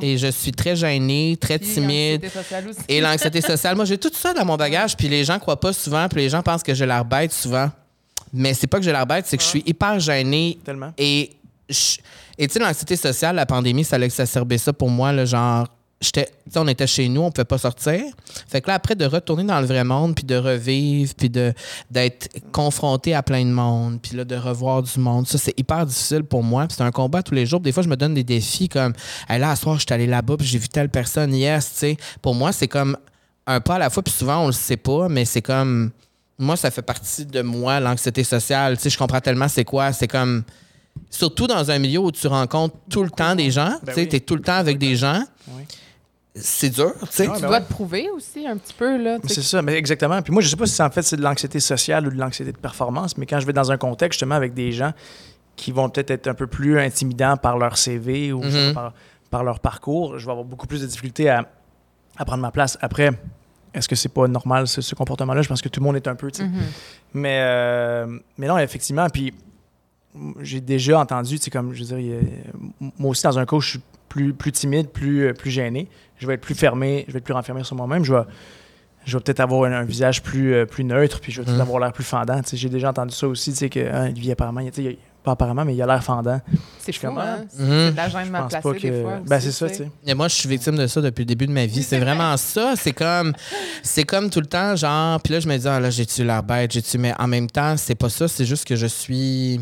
Et je suis très gêné, très Puis timide. l'anxiété sociale aussi. Et l'anxiété sociale, moi, j'ai tout ça dans mon bagage, puis les gens croient pas souvent, puis les gens pensent que j'ai l'air bête souvent. Mais c'est pas que j'ai l'air bête, c'est que je suis hyper gêné. tellement. Et, je- et tu sais, l'anxiété sociale, la pandémie, ça a exacerbé ça pour moi, là, genre. J'étais, on était chez nous, on pouvait pas sortir. Fait que là, après, de retourner dans le vrai monde, puis de revivre, puis de, d'être confronté à plein de monde, puis là, de revoir du monde, ça, c'est hyper difficile pour moi. C'est un combat tous les jours. Des fois, je me donne des défis comme, hey, là, à soir, je suis allé là-bas, puis j'ai vu telle personne, yes, tu sais. Pour moi, c'est comme un pas à la fois, puis souvent, on le sait pas, mais c'est comme. Moi, ça fait partie de moi, l'anxiété sociale. Tu sais, je comprends tellement c'est quoi. C'est comme. Surtout dans un milieu où tu rencontres tout le temps des gens. Ben tu sais, oui. tu es tout le temps avec des gens. Oui. C'est dur, tu Tu ben dois te prouver aussi un petit peu, là. C'est ça, mais exactement. Puis moi, je sais pas si c'est en fait c'est de l'anxiété sociale ou de l'anxiété de performance, mais quand je vais dans un contexte justement avec des gens qui vont peut-être être un peu plus intimidants par leur CV ou Mhm. par, par leur parcours, je vais avoir beaucoup plus de difficultés à, à prendre ma place. Après, est-ce que c'est pas normal ce, ce comportement-là? Je pense que tout le monde est un peu, tu sais. Mhm. Mais, euh, mais non, effectivement, puis j'ai déjà entendu, tu sais, comme je veux dire, a- moi aussi dans un coach, je suis plus, plus timide, plus, euh, plus gêné. Je vais être plus fermé, je vais être plus renfermé sur moi-même. Je vais, je vais peut-être avoir un, un visage plus, euh, plus neutre, puis je vais peut-être Mhm. avoir l'air plus fendant. Tu sais, j'ai déjà entendu ça aussi, tu sais, que hein, lui, apparemment, il- tu sais, il- pas apparemment, mais il a l'air fendant. C'est fou, Comment? hein? C'est Mhm. de la gêne Je mal pense placée, pas que. des fois. ben, c'est ça, tu sais. sais. Et moi, je suis victime de ça depuis le début de ma vie. C'est vraiment ça. C'est comme, c'est comme tout le temps, genre. Puis là, je me dis, ah là, j'ai-tu l'air bête, j'ai-tu. Mais en même temps, c'est pas ça. C'est juste que je suis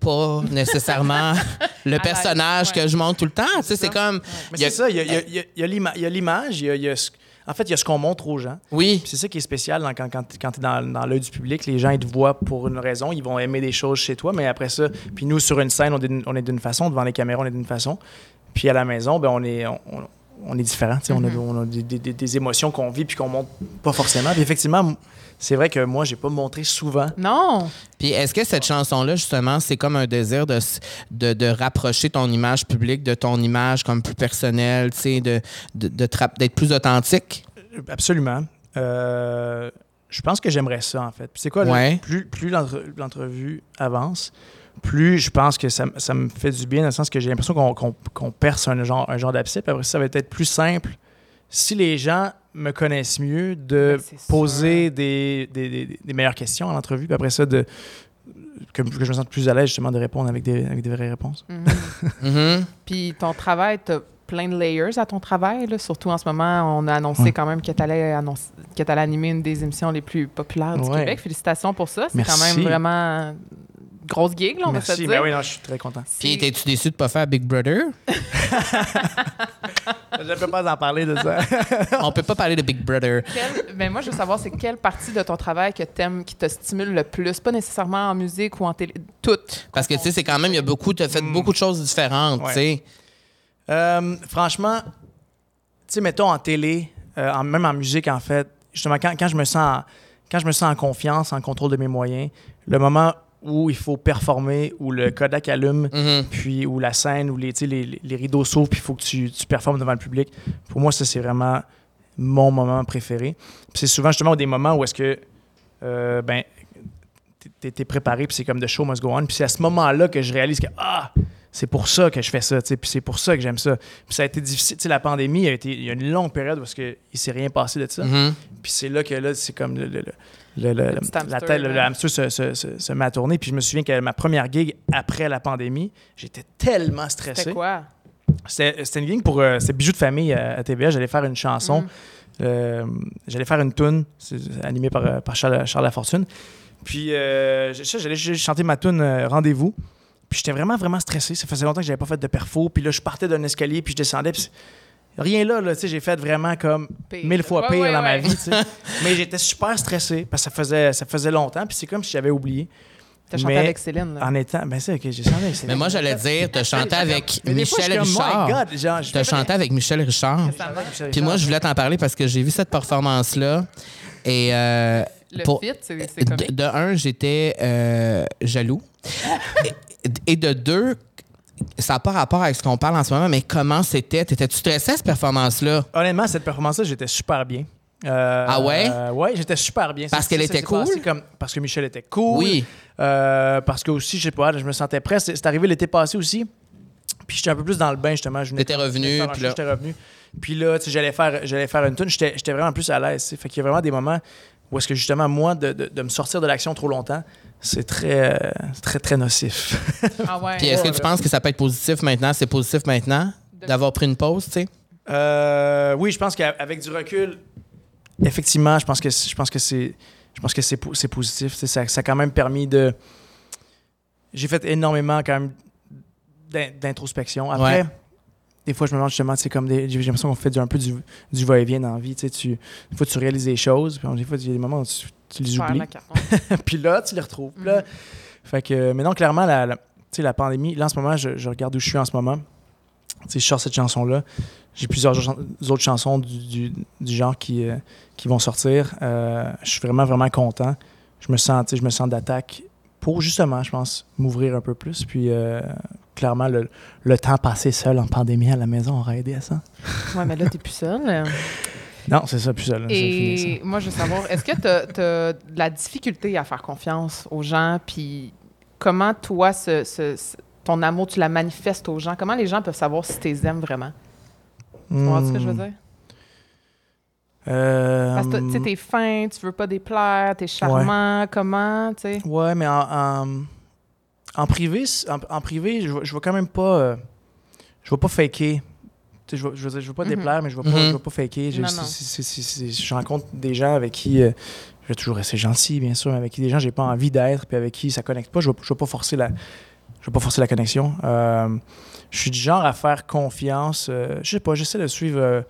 pas nécessairement le personnage ouais. que je montre tout le temps. Tu sais, C'est comme, Mais Il y a- c'est ça, il y a, l'image, il y a, il y a ce- en fait, il y a ce qu'on montre aux gens. oui, Puis c'est ça qui est spécial dans- quand, quand, quand tu es dans, dans l'œil du public. Les gens, ils te voient pour une raison. Ils vont aimer des choses chez toi, mais après ça, puis nous, sur une scène, on est d'une- on est d'une façon. Devant les caméras, on est d'une façon. Puis à la maison, ben, on est, on, on- est différent. tu sais. On a- Mhm. On a, des, des- des- des émotions qu'on vit puis qu'on montre pas forcément. Puis effectivement, c'est vrai que moi, j'ai pas montré souvent. Non. Puis est-ce que cette chanson-là, justement, c'est comme un désir de, de, de rapprocher ton image publique de ton image comme plus personnelle, tu sais, de, de, de d'être plus authentique? Absolument. Euh, je pense que j'aimerais ça, en fait. Puis c'est quoi, là, Ouais. plus, plus l'entre- l'entrevue avance, plus je pense que ça, me fait du bien, dans le sens que j'ai l'impression qu'on perce un genre, un genre d'abcès. Puis après, ça va être plus simple si les gens me connaissent mieux de Ben, poser des, des- des- des meilleures questions à l'entrevue. Puis après ça, de, que, que je me sente plus à l'aise, justement, de répondre avec des, avec des vraies réponses. Mhm. Mhm. Puis ton travail, t'as plein de layers à ton travail. Là. Surtout en ce moment, on a annoncé Ouais. quand même que tu allais, animer une des émissions les plus populaires du Ouais. Québec. Félicitations pour ça. C'est quand même vraiment grosse gig, là, on va se Merci. dire. Ben oui, non, je suis très content. Puis, étais-tu déçu de pas faire Big Brother? je ne peux pas en parler de ça. On peut pas parler de Big Brother. Quelle- ben moi, je veux savoir, c'est quelle partie de ton travail que t'aimes, qui te stimule le plus? Pas nécessairement en musique ou en télé, toutes. Parce que, tu sais, c'est quand même, il y a beaucoup, tu as fait Mm. beaucoup de choses différentes, Ouais. tu sais. Euh, franchement, tu sais, mettons en télé, euh, en- même en musique, en fait, justement, quand, quand je me sens, quand je me sens en confiance, en contrôle de mes moyens, le moment où il faut performer, où le Kodak allume, Mhm. puis où la scène, où les, les, rideaux s'ouvrent, puis il faut que tu, tu performes devant le public, pour moi, ça, c'est vraiment mon moment préféré. C'est souvent justement des moments où est-ce que, euh, ben, t'es- t'es préparé, puis c'est comme de show must go on. Puis c'est à ce moment-là que je réalise que, ah, c'est pour ça que je fais ça, puis c'est pour ça que j'aime ça. Puis ça a été difficile, tu sais, la pandémie, a été, il y a une longue période où est-ce que il s'est rien passé de ça. Mhm. Puis c'est là que là, c'est comme le, le- le- le- le- petit la tête, le, hamster se, se, se- se met à tourner. Puis je me souviens que ma première gig après la pandémie, j'étais tellement stressé. C'était quoi? C'était une gig pour. euh, C'était Bijoux de famille à, à TVA. J'allais faire une chanson. Mm. Euh, J'allais faire une tune animée par, euh, par Charles, Charles Lafortune. Puis euh, j'allais ch- chanter ma tune euh, Rendez-vous. Puis j'étais vraiment, vraiment stressé. Ça faisait longtemps que j'avais pas fait de perfo. Puis là, je partais d'un escalier, puis je descendais. Puis rien là, là tu sais, j'ai fait vraiment comme Pire. mille fois pire ouais, dans ma ouais. vie. tu sais. Mais j'étais super stressé parce que ça faisait, ça faisait longtemps. Puis c'est comme si j'avais oublié. T'as chanté Mais- avec Céline, là. En étant. Ben c'est ok, j'ai chanté. avec Mais moi, j'allais dire, tu as chanté avec Mais fois, Michel Richard. My God, genre, je Tu as fais- chanté avec Michel Richard. Puis moi, je voulais t'en parler parce que j'ai vu cette performance-là. Et euh, Le pour- fit, c'est de, un, j'étais euh, jaloux. et, et de deux, ça n'a pas rapport avec ce qu'on parle en ce moment, mais comment c'était? T'étais-tu stressé à cette performance-là? Honnêtement, cette performance-là, j'étais super bien. Euh, Ah ouais? euh, ouais, j'étais super bien. Parce qu'elle était cool? Comme, parce que Michel était cool. Oui. Euh, parce que aussi, je sais pas, je me sentais prêt. C'est arrivé l'été passé aussi. Puis j'étais un peu plus dans le bain, justement. Je venais- T'étais revenu, puis là- J'étais revenu. Puis là, tu sais, j'allais faire, j'allais faire une tune. J'étais vraiment plus à l'aise. Fait qu'il y a vraiment des moments où est-ce que, justement, moi, de, de- de me sortir de l'action trop longtemps, c'est très, euh, très, très nocif. Ah ouais. Puis est-ce que tu penses que ça peut être positif maintenant? C'est positif maintenant d'avoir pris une pause, tu sais? Euh, oui, je pense qu'avec du recul, effectivement, je pense que je pense que c'est je pense que c'est po- c'est positif. Tu sais, Ça, ça a quand même permis de. J'ai fait énormément quand même d'in- d'introspection. Après, Ouais. Des fois, je me demande justement, c'est comme des, j'ai l'impression qu'on fait du- un peu du, du va-et-vient dans la vie. Tu sais, des fois, tu réalises des choses, puis des fois, il y a des moments où tu, tu les oublies. puis là, tu les retrouves. Là, Mhm. fait que, mais non, clairement, la, la, pandémie, là, en ce moment, je, je regarde où je suis en ce moment. je sors cette chanson-là. J'ai plusieurs autres chansons du, du- du genre qui, euh, qui vont sortir. Euh, je suis vraiment, vraiment content. Je me sens, je me sens d'attaque pour justement, je pense, m'ouvrir un peu plus. Puis euh, clairement, le, le temps passé seul en pandémie à la maison aura aidé à ça. Ouais, mais là, t'es plus seul. Non, c'est ça, plus seul. c'est fini, ça. Et moi, je veux savoir, est-ce que tu as, de la difficulté à faire confiance aux gens? Puis comment, toi, ce- ce- ce- ton amour, tu la manifestes aux gens? Comment les gens peuvent savoir si tu les aimes vraiment? Tu comprends ce que je veux Hmm. dire? Euh, Parce que tu sais, t'es fin, tu veux pas déplaire, t'es charmant, comment, tu sais? Ouais, mais en, en, en privé, en, en privé, je, vais- je vais quand même pas. euh, je vais pas faker. Je, veux dire, je veux pas Mhm. déplaire, mais je vais pas, Mhm. vais pas faker. Je, rencontre des gens avec qui. euh, je vais toujours rester gentil, bien sûr, mais avec qui des gens j'ai pas envie d'être, puis avec qui ça connecte pas. Je vais, je vais pas forcer la. Je vais pas forcer la connexion. Euh, je suis du genre à faire confiance. euh, je sais pas, j'essaie de suivre euh,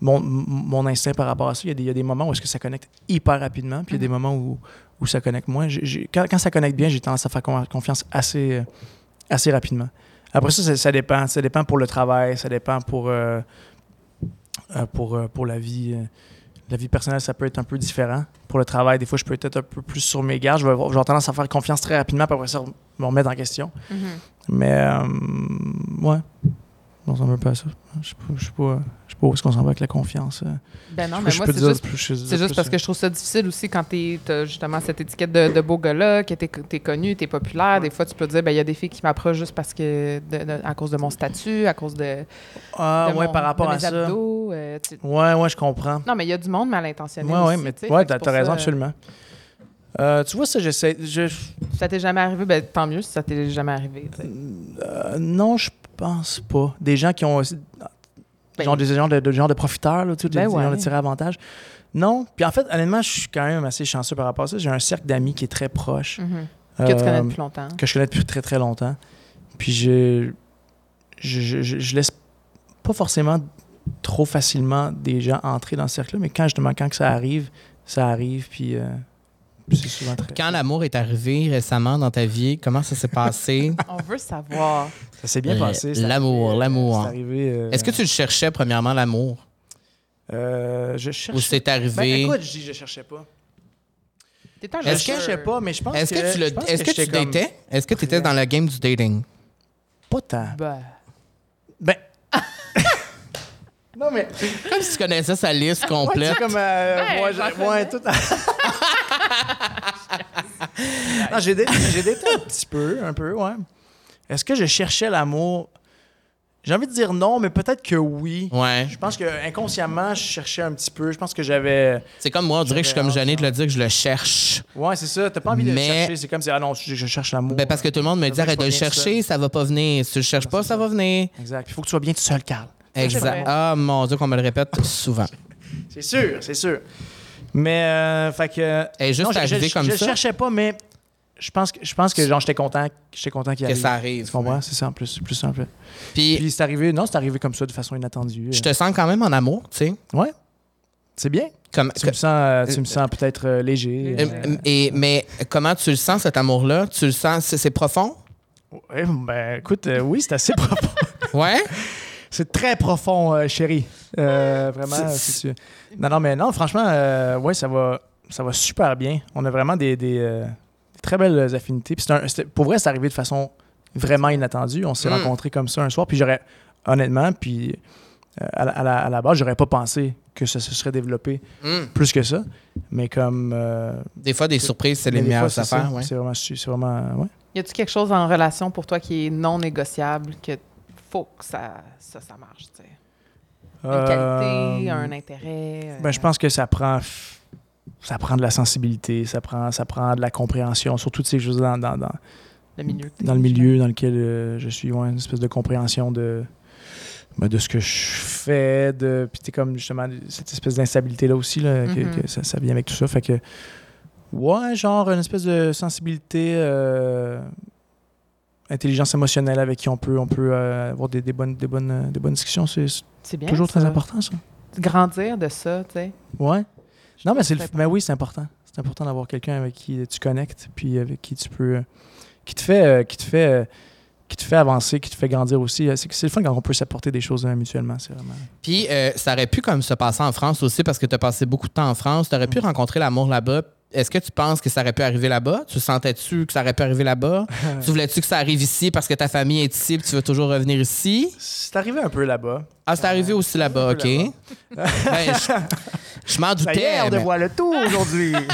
mon, instinct par rapport à ça. Il y a des, il y a des moments où est-ce que ça connecte hyper rapidement, puis il y a des Mhm. moments où, où ça connecte moins. Quand, quand ça connecte bien, j'ai tendance à faire con- confiance assez, euh, assez rapidement. Après ça, ça, ça dépend. Ça dépend pour le travail, ça dépend pour, euh, euh, pour, pour la vie. la vie personnelle, ça peut être un peu différent. Pour le travail, des fois, je peux être un peu plus sur mes gardes. Je vais avoir, tendance à faire confiance très rapidement, puis après ça, me remettre en question. Mhm. Mais, euh, ouais. Ressemble un peu à ça. Je sais pas, je sais pas, je sais pas où est-ce qu'on s'en va avec la confiance. euh. Ben non, Je- mais je moi, c'est juste plus- je- C'est juste parce euh, que je trouve ça difficile aussi quand tu as justement cette étiquette de, de beau gars-là, que tu es, connu, tu es populaire. Des fois, tu peux dire, ben il y a des filles qui m'approchent juste parce que de- de- à cause de mon statut, à cause de, Ah, ouais, mon- par rapport de à mes ça. abdos. euh, tu- Ouais, ouais, je comprends. Non, mais il y a du monde mal intentionné. Ouais, ouais, aussi, mais ouais, Fait que t'as raison, ça, absolument. Euh, tu vois, ça, j'essaie. Je, Ça t'est jamais arrivé, ben tant mieux si ça t'est jamais arrivé. euh, non, je pense pas. Des gens qui ont. Ben, genre des gens de, de, genre de profiteurs, là, tu sais, Ben des gens de tirer avantage. Non. Puis en fait, honnêtement, je suis quand même assez chanceux par rapport à ça. J'ai un cercle d'amis qui est très proche. mhm. Que tu Euh, connais depuis longtemps. que je connais depuis très très longtemps. Puis je, je, je, je- je laisse pas forcément trop facilement des gens entrer dans ce cercle-là, mais quand justement, quand que ça arrive, ça arrive, puis euh, c'est souvent très... Quand l'amour est arrivé récemment dans ta vie, comment ça s'est passé? On veut savoir. Ça s'est bien Euh, passé. l'amour, euh, l'amour. Euh, Est-ce que tu le cherchais premièrement, l'amour? euh, je cherche... Ou c'est Ben, arrivé? écoute, je dis je cherchais pas. Je Est-ce que- cherchais pas, mais je pense Est-ce que, tu, je le, est-ce que, tu datais? Est-ce que tu étais dans le game du dating? Pas tant. Ben, Ben... non, mais... Comme si tu connaissais sa liste complète. comme euh, moi, tout. non, j'ai j'ai daté un petit peu, un peu, ouais. Est-ce que je cherchais l'amour? J'ai envie de dire non, mais peut-être que oui. Ouais. Je pense que inconsciemment, je cherchais un petit peu. Je pense que j'avais. C'est comme moi, on dirait que je suis comme gêné de le dire que je le cherche. Ouais, c'est ça. T'as pas envie de le chercher. C'est comme si ah non, je, je cherche l'amour. Ben parce que tout le monde me Ça dit arrête de le chercher, ça va pas venir. Si tu le cherches pas, ça ça. va venir. Exact. Il faut que tu sois bien tout seul, Carl. Exact. Ah mon Dieu, qu'on me le répète souvent. C'est sûr, c'est sûr. Mais euh, fait que. Est juste non, je- je, comme je, ça. Je cherchais pas, mais je pense que je pense que genre j'étais content, j'étais content qu'il Que arrive. ça arrive. Tu comprends? C'est ça en plus, plus simple. Puis, Puis c'est arrivé, non, c'est arrivé comme ça de façon inattendue. je te sens quand même en amour, tu sais. Ouais. C'est bien. Comme, Tu me sens, euh, tu me sens peut-être euh, léger. Euh, euh, et, mais comment tu le sens, cet amour-là? Tu le sens, c'est, profond? ouais, ben écoute, euh, oui, c'est assez profond. Ouais? C'est très profond, euh, chérie. Euh, vraiment. C'est- si tu- Non, non, mais non, franchement, euh, ouais, ça va, ça va super bien. On a vraiment des, des, euh, des très belles affinités. Puis un- pour vrai, c'est arrivé de façon vraiment inattendue. On s'est Mm. rencontrés comme ça un soir. Puis j'aurais, honnêtement, puis euh, à, la, à la- à la base, j'aurais pas pensé que ça se serait développé Hmm. plus que ça. Mais comme. euh, Des fois, des surprises, c'est les meilleures affaires. ça. ouais. C'est vraiment, vraiment, ouais. y a-tu quelque chose en relation pour toi qui est non négociable, que faut que ça, ça, ça marche, tu sais? Une qualité, Euh, un intérêt? euh, Ben, je pense que ça prend, ça prend de la sensibilité, ça prend, ça prend de la compréhension, surtout toutes ces choses dans, dans, dans, le milieu. dans le milieu dans lequel euh, je suis, ouais, une espèce de compréhension de, ben, de ce que je fais, de, puis t'es comme justement cette espèce d'instabilité là aussi, là, que, Mhm. que ça, ça vient avec tout ça, fait que, ouais, genre une espèce de sensibilité, euh, intelligence émotionnelle avec qui on peut, on peut euh, avoir des, des bonnes, des, bonnes, euh, des bonnes discussions, c'est toujours ça. très important ça. Grandir de ça, tu sais. Ouais. Je Non, mais c'est le... mais oui, c'est important. C'est important d'avoir quelqu'un avec qui tu connectes, puis avec qui tu peux, euh, qui te fait, euh, qui te fait, euh, qui te fait avancer, qui te fait grandir aussi. C'est le fun quand on peut s'apporter des choses euh, mutuellement. C'est vraiment. Puis euh, ça aurait pu comme se passer en France aussi parce que tu as passé beaucoup de temps en France. Tu aurais Mm. pu rencontrer l'amour là-bas. Est-ce que tu penses que ça aurait pu arriver là-bas? Tu sentais-tu que ça aurait pu arriver là-bas? tu voulais-tu que ça arrive ici parce que ta famille est ici et tu veux toujours revenir ici? C'est arrivé un peu là-bas. Ah, c'est arrivé aussi là-bas, OK. Ben, je je m'en Ça y doutais. est, on le tout aujourd'hui.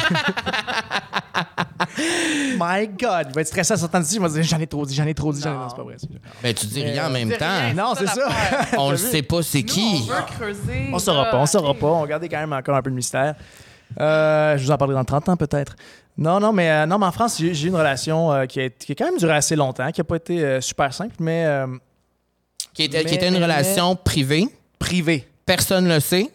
My God, il va être stressé à sortant d'ici. Il va dire j'en ai trop dit, j'en ai trop dit, j'en ai Non. non, c'est pas vrai. Ben, tu dis rien en même temps. rien. Non, c'est ça. On le sait pas c'est Nous, qui. on veut creuser. On saura pas, on saura ok. pas. On gardait quand même encore un peu de mystère. Euh, je vous en parlerai dans 30 ans peut-être. Non, non, mais euh, non, mais en France, j'ai eu une relation euh, qui, a, qui a quand même duré assez longtemps, qui n'a pas été super simple, mais Qui était, qui Mais- était une mais- relation privée. privée. Personne ne le sait.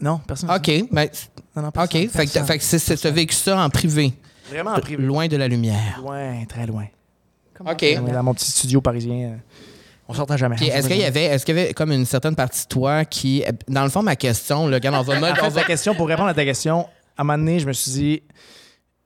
Non, personne. OK. Ben, Non, non, OK. personne, Fait que, personne. fait que c'est- vécu ça en privé. Vraiment en privé. Loin de la lumière. Loin, très loin. Comment Ok. dans mon petit studio parisien. On sortira jamais. Puis est-ce qu'il y avait, est-ce qu'il y avait comme une certaine partie de toi qui, dans le fond, ma question, le gars, on va, En mode- fait, on va- ta question, pour répondre à ta question, à un moment donné, je me suis dit,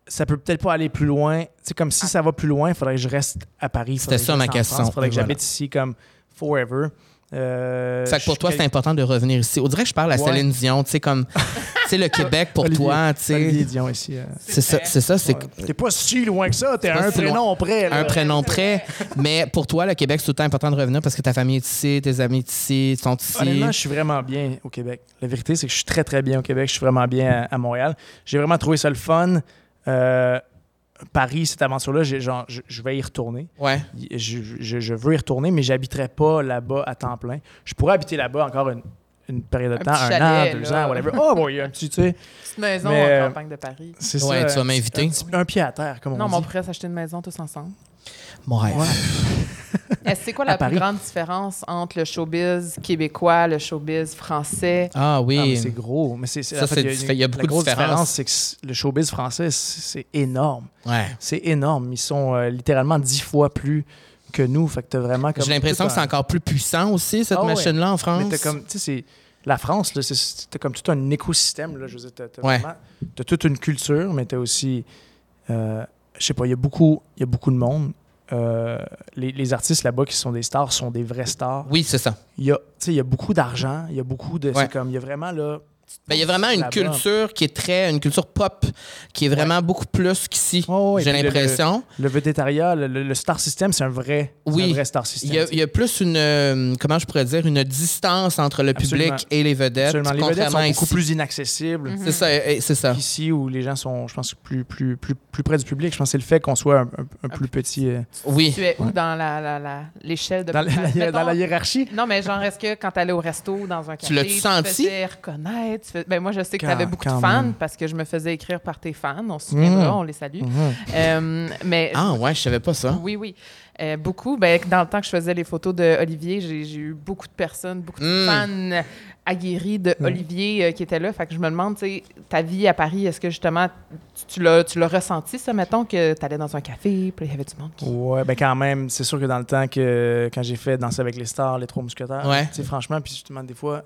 ça peut peut-être pas aller plus loin. C'est comme si ça va plus loin, il faudrait que je reste à Paris. C'était ça ma en question. Il faudrait que voilà. j'habite ici comme forever. Euh, Fait que pour toi, c'est important de revenir ici. On dirait que je parle à Ouais. Céline Dion, tu sais, comme, tu sais, le Québec pour Olivier- toi, tu Olivier sais. Dion ici. euh. C'est ça, c'est ça, Ouais. T'es pas si loin que ça, t'es un si loin. prénom près. là. un prénom près. Mais pour toi, le Québec, c'est tout le temps important de revenir parce que ta famille est ici, tes amis sont ici, sont ici. Honnêtement, je suis vraiment bien au Québec. La vérité, c'est que je suis très, très bien au Québec. Je suis vraiment bien à, à Montréal. J'ai vraiment trouvé ça le fun. Euh, Paris, cette aventure-là, j'ai- genre, je, je vais y retourner. Ouais. Je, je- je veux y retourner, mais j'habiterai pas là-bas à temps plein. Je pourrais habiter là-bas encore une, une période de Un temps, un chalet, an, deux là. ans, whatever. Oh, bon, il y a un petit, tu sais. Petite maison Mais, en euh, campagne de Paris. C'est Ouais, ça. tu vas m'inviter. Un, pied à terre, comme on Non, mais on dit. pourrait s'acheter une maison tous ensemble. Mon rêve. Ouais. C'est quoi la plus grande différence entre le showbiz québécois, le showbiz français? Ah oui. c'est gros. Mais c'est, Ça, il y a, diffé- il y a beaucoup la de différences. différence, c'est que le showbiz français, c'est, énorme. ouais. C'est énorme. Ils sont euh, littéralement dix fois plus que nous. Fait que t'as vraiment comme. J'ai l'impression que c'est encore plus puissant aussi, cette Ah ouais. machine-là en France. Mais t'as comme, tu sais, c'est la France, t'as comme tout un écosystème. Là, je veux dire, t'as, Ouais. t'as toute une culture, mais t'as aussi, euh, je sais pas, il y a beaucoup, il y a beaucoup de monde. Euh, les, les artistes là-bas qui sont des stars sont des vrais stars. Oui, c'est ça. Il y a, il y a beaucoup d'argent, il y a beaucoup de, Ouais. c'est comme, il y a vraiment là. Ben, il y a vraiment une culture qui est très, une culture pop, qui est vraiment beaucoup plus qu'ici. Oh, J'ai puis le- l'impression. Le, végétariat, le, star system, c'est un vrai, Oui. un vrai star system. Il y, a, il y a plus une, euh, comment je pourrais dire, une distance entre le Absolument. public et les vedettes. Absolument. Les vedettes sont contrairement beaucoup ici. plus inaccessibles. C'est ça, et- c'est ça. Ici, où les gens sont, je pense, plus, plus, plus, plus près du public, je pense que c'est le fait qu'on soit un, un- un plus petit. euh, Oui. Tu es où dans la, la- la- l'échelle de... dans, la, la- Mettons- dans la hiérarchie. Non, mais genre, est-ce que quand t'allais au resto, dans un café, Tu l'as-tu te senti? faisais reconnaître? Tu fais- Ben, moi, je sais que Quand- t'avais beaucoup de fans même. parce que je me faisais écrire par tes fans. On se souviendra, Mhm. on les salue. Mhm. Euh, mais Ah ouais, je savais pas ça. oui, oui. Euh, beaucoup. Ben, dans le temps que je faisais les photos de Olivier, j'ai eu beaucoup de personnes, beaucoup de Mm. fans aguerris de Mm. Olivier euh, qui étaient là. Fait que je me demande, tu ta vie à Paris, est-ce que justement, tu, tu l'as tu l'as ressenti, ça, mettons, que tu allais dans un café, puis il y avait du monde qui... Ouais, ben quand même, c'est sûr que dans le temps que quand j'ai fait Danser avec les stars, les trois mousquetaires, Ouais. tu sais, franchement, puis justement, des fois,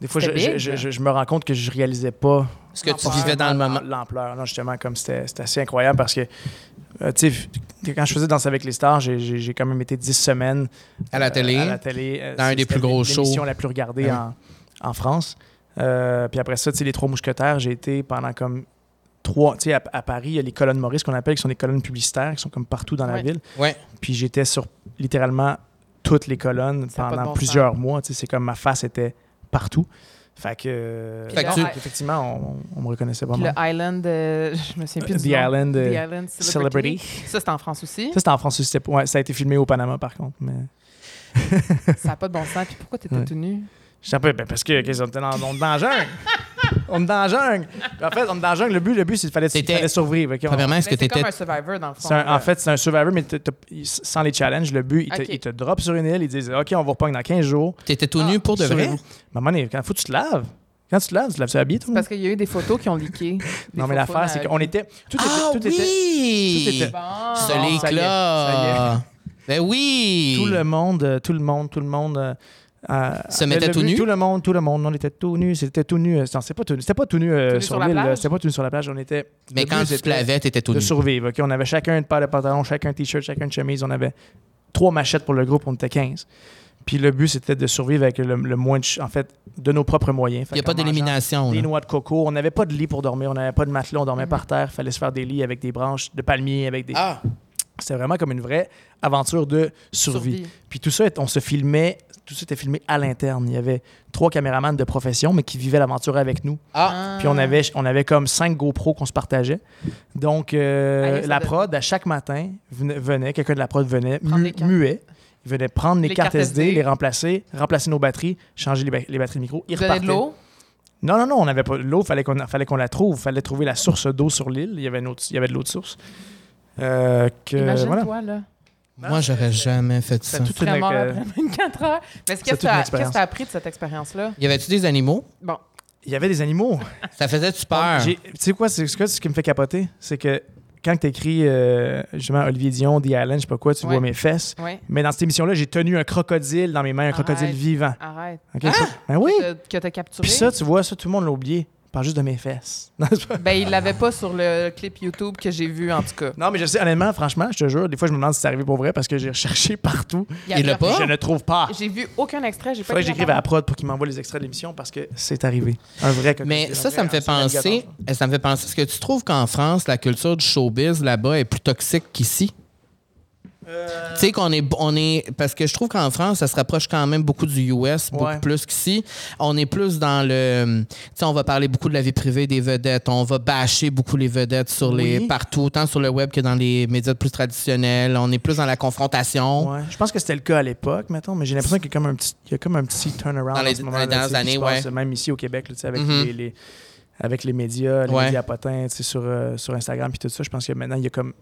des fois je, je, big. je- je- je me rends compte que je réalisais pas Ce que tu L'ampleur. vivais dans le moment. l'ampleur. Non, justement, comme c'était assez incroyable parce que, euh, tu sais, quand je faisais Danser avec les stars, j'ai- quand même été 10 semaines À la télé. Euh, à la télé. euh, Dans un des plus gros l'émission shows. la plus regardée en, en France. Euh, puis après ça, tu sais, les Trois Mousquetaires, j'ai été pendant comme trois. Tu sais, à, à Paris, il y a les colonnes Maurice qu'on appelle, qui sont des colonnes publicitaires, qui sont comme partout dans la Ouais. ville. Ouais. Puis j'étais sur littéralement toutes les colonnes pendant bon plusieurs mois. Tu sais, c'est comme ma face était partout. Fait que. Puis Fait que le tu- Effectivement, on, on me reconnaissait puis vraiment. le Island, euh, je me souviens plus The du. Island, euh, The Island Celebrity. Celebrity. Ça, c'était en France aussi. Ça, c'était en France. c'était- ouais, ça a été filmé au Panama, par contre. Mais... Ça n'a pas de bon sens. Puis pourquoi tu étais Ouais. tout nu? Je sais un peu, ben, parce que qu'est-ce qu'on était dans, dans la jungle. on est dans la jungle. Puis en fait, on est dans la jungle. Le but, le but c'est qu'il fallait, il T'étais- fallait survivre. ok? On- Premièrement, est-ce que c'est comme étais. un Survivor, dans le fond. c'est un- là. en fait, c'est un survivor, mais t'as- t'as- sans les challenges. Le but, il te, Ok. il te drop sur une île. Ils disent OK, on va reprendre dans 15 jours. T'étais tout nu Ah, pour de vrai? Sauvez-vous. Moment donné, quand faut que tu te laves. Quand tu te laves, tu te laves-tu habillé, tout le monde? Parce qu'il y a eu des photos qui ont leaké. Des Non, mais photos l'affaire, c'est dans- qu'on était. Tout était. Ah tout était- oui! tout était- Bon. Ce ça y est, ça y leak-là! Ben oui! tout le monde, euh, tout le monde, tout le monde. euh, euh, Se mettait tout nu? Tout le monde, tout le monde. On était tout nus. C'était tout nu. euh, Non, c'était pas tout nu. C'était pas tout nu euh, Tout nu sur l'île. C'était pas tout nu sur la plage. On était. Mais quand tu te lavais, t'étais tout de nu. survivre. ok? On avait chacun une paire de pantalons, chacun un t-shirt, chacun une chemise. On avait trois machettes pour le groupe, on était 15. Puis le but, c'était de survivre avec le, le moins de, en fait, de nos propres moyens. Il n'y a pas d'élimination. Des noix de coco. On n'avait pas de lit pour dormir. On n'avait pas de matelas. On dormait Mhm. par terre. Il fallait se faire des lits avec des branches de palmiers, avec des. Ah, C'était vraiment comme une vraie aventure de survie. Survie. Puis tout ça, on se filmait. Tout ça était filmé à l'interne. Il y avait trois caméramans de profession, mais qui vivaient l'aventure avec nous. ah. Puis on avait, on avait comme cinq GoPros qu'on se partageait. Donc, euh, Allez, la prod, à chaque matin, venait, venait, quelqu'un de la prod venait, mu- muet. Il venait prendre les, Les cartes cartes SD, SD. les remplacer, remplacer nos batteries, changer les, ba- les batteries de micro. Il repartait. de l'eau? Non, non, non, on n'avait pas l'eau. Fallait qu'on fallait qu'on la trouve. Fallait trouver la source d'eau sur l'île. Il y avait une autre- il y avait de l'eau de source. Euh, que, voilà. Imagine-toi, là. Moi, j'aurais jamais fait ça. C'est toute une, Vraiment, euh, après 24 heures. Mais qu'est-ce que tu as appris de cette expérience-là? Y avait-tu des animaux? Bon, Il y avait des animaux. Ça faisait-tu peur? Tu sais quoi, c'est ce qui me fait capoter? C'est que quand tu écris justement Olivier Dion, The Island, je sais pas quoi, tu Ouais. vois mes fesses. oui. Mais dans cette émission-là, j'ai tenu un crocodile dans mes mains, un crocodile Arrête. vivant. Arrête. OK? Ben oui! Que- Que t'as capturé. Puis ça, tu vois, ça, tout le monde l'a oublié. Je parle juste de mes fesses. Ben, il l'avait pas sur le clip YouTube que j'ai vu, en tout cas. non, mais je sais, honnêtement, franchement, je te jure, des fois, je me demande si c'est arrivé pour vrai parce que j'ai recherché partout. Il l'a pas? Je ne trouve pas. J'ai vu aucun extrait. J'ai pas faudrait que j'écrive à la prod pour qu'il m'envoie les extraits de l'émission parce que c'est arrivé. Un vrai. Mais ça, ça me fait penser. ça. Ça me fait penser. Est-ce que tu trouves qu'en France, la culture du showbiz là-bas est plus toxique qu'ici? Euh, Tu sais qu'on est, on est. Parce que je trouve qu'en France, ça se rapproche quand même beaucoup du US, beaucoup Ouais. plus qu'ici. On est plus dans le. Tu sais, on va parler beaucoup de la vie privée des vedettes. On va bâcher beaucoup les vedettes sur les, Oui. partout, autant sur le web que dans les médias plus traditionnels. On est plus dans la confrontation. Ouais. Je pense que c'était le cas à l'époque, mettons, mais j'ai l'impression qu'il y a comme un petit, il y a comme un petit turnaround Dans les- dans dernières années, se passe, ouais. Même ici au Québec, là, tu sais, avec, Mhm. les, les- avec les médias, les Ouais. médias potins, sur, euh, sur Instagram puis tout ça. Je pense que maintenant, il y a comme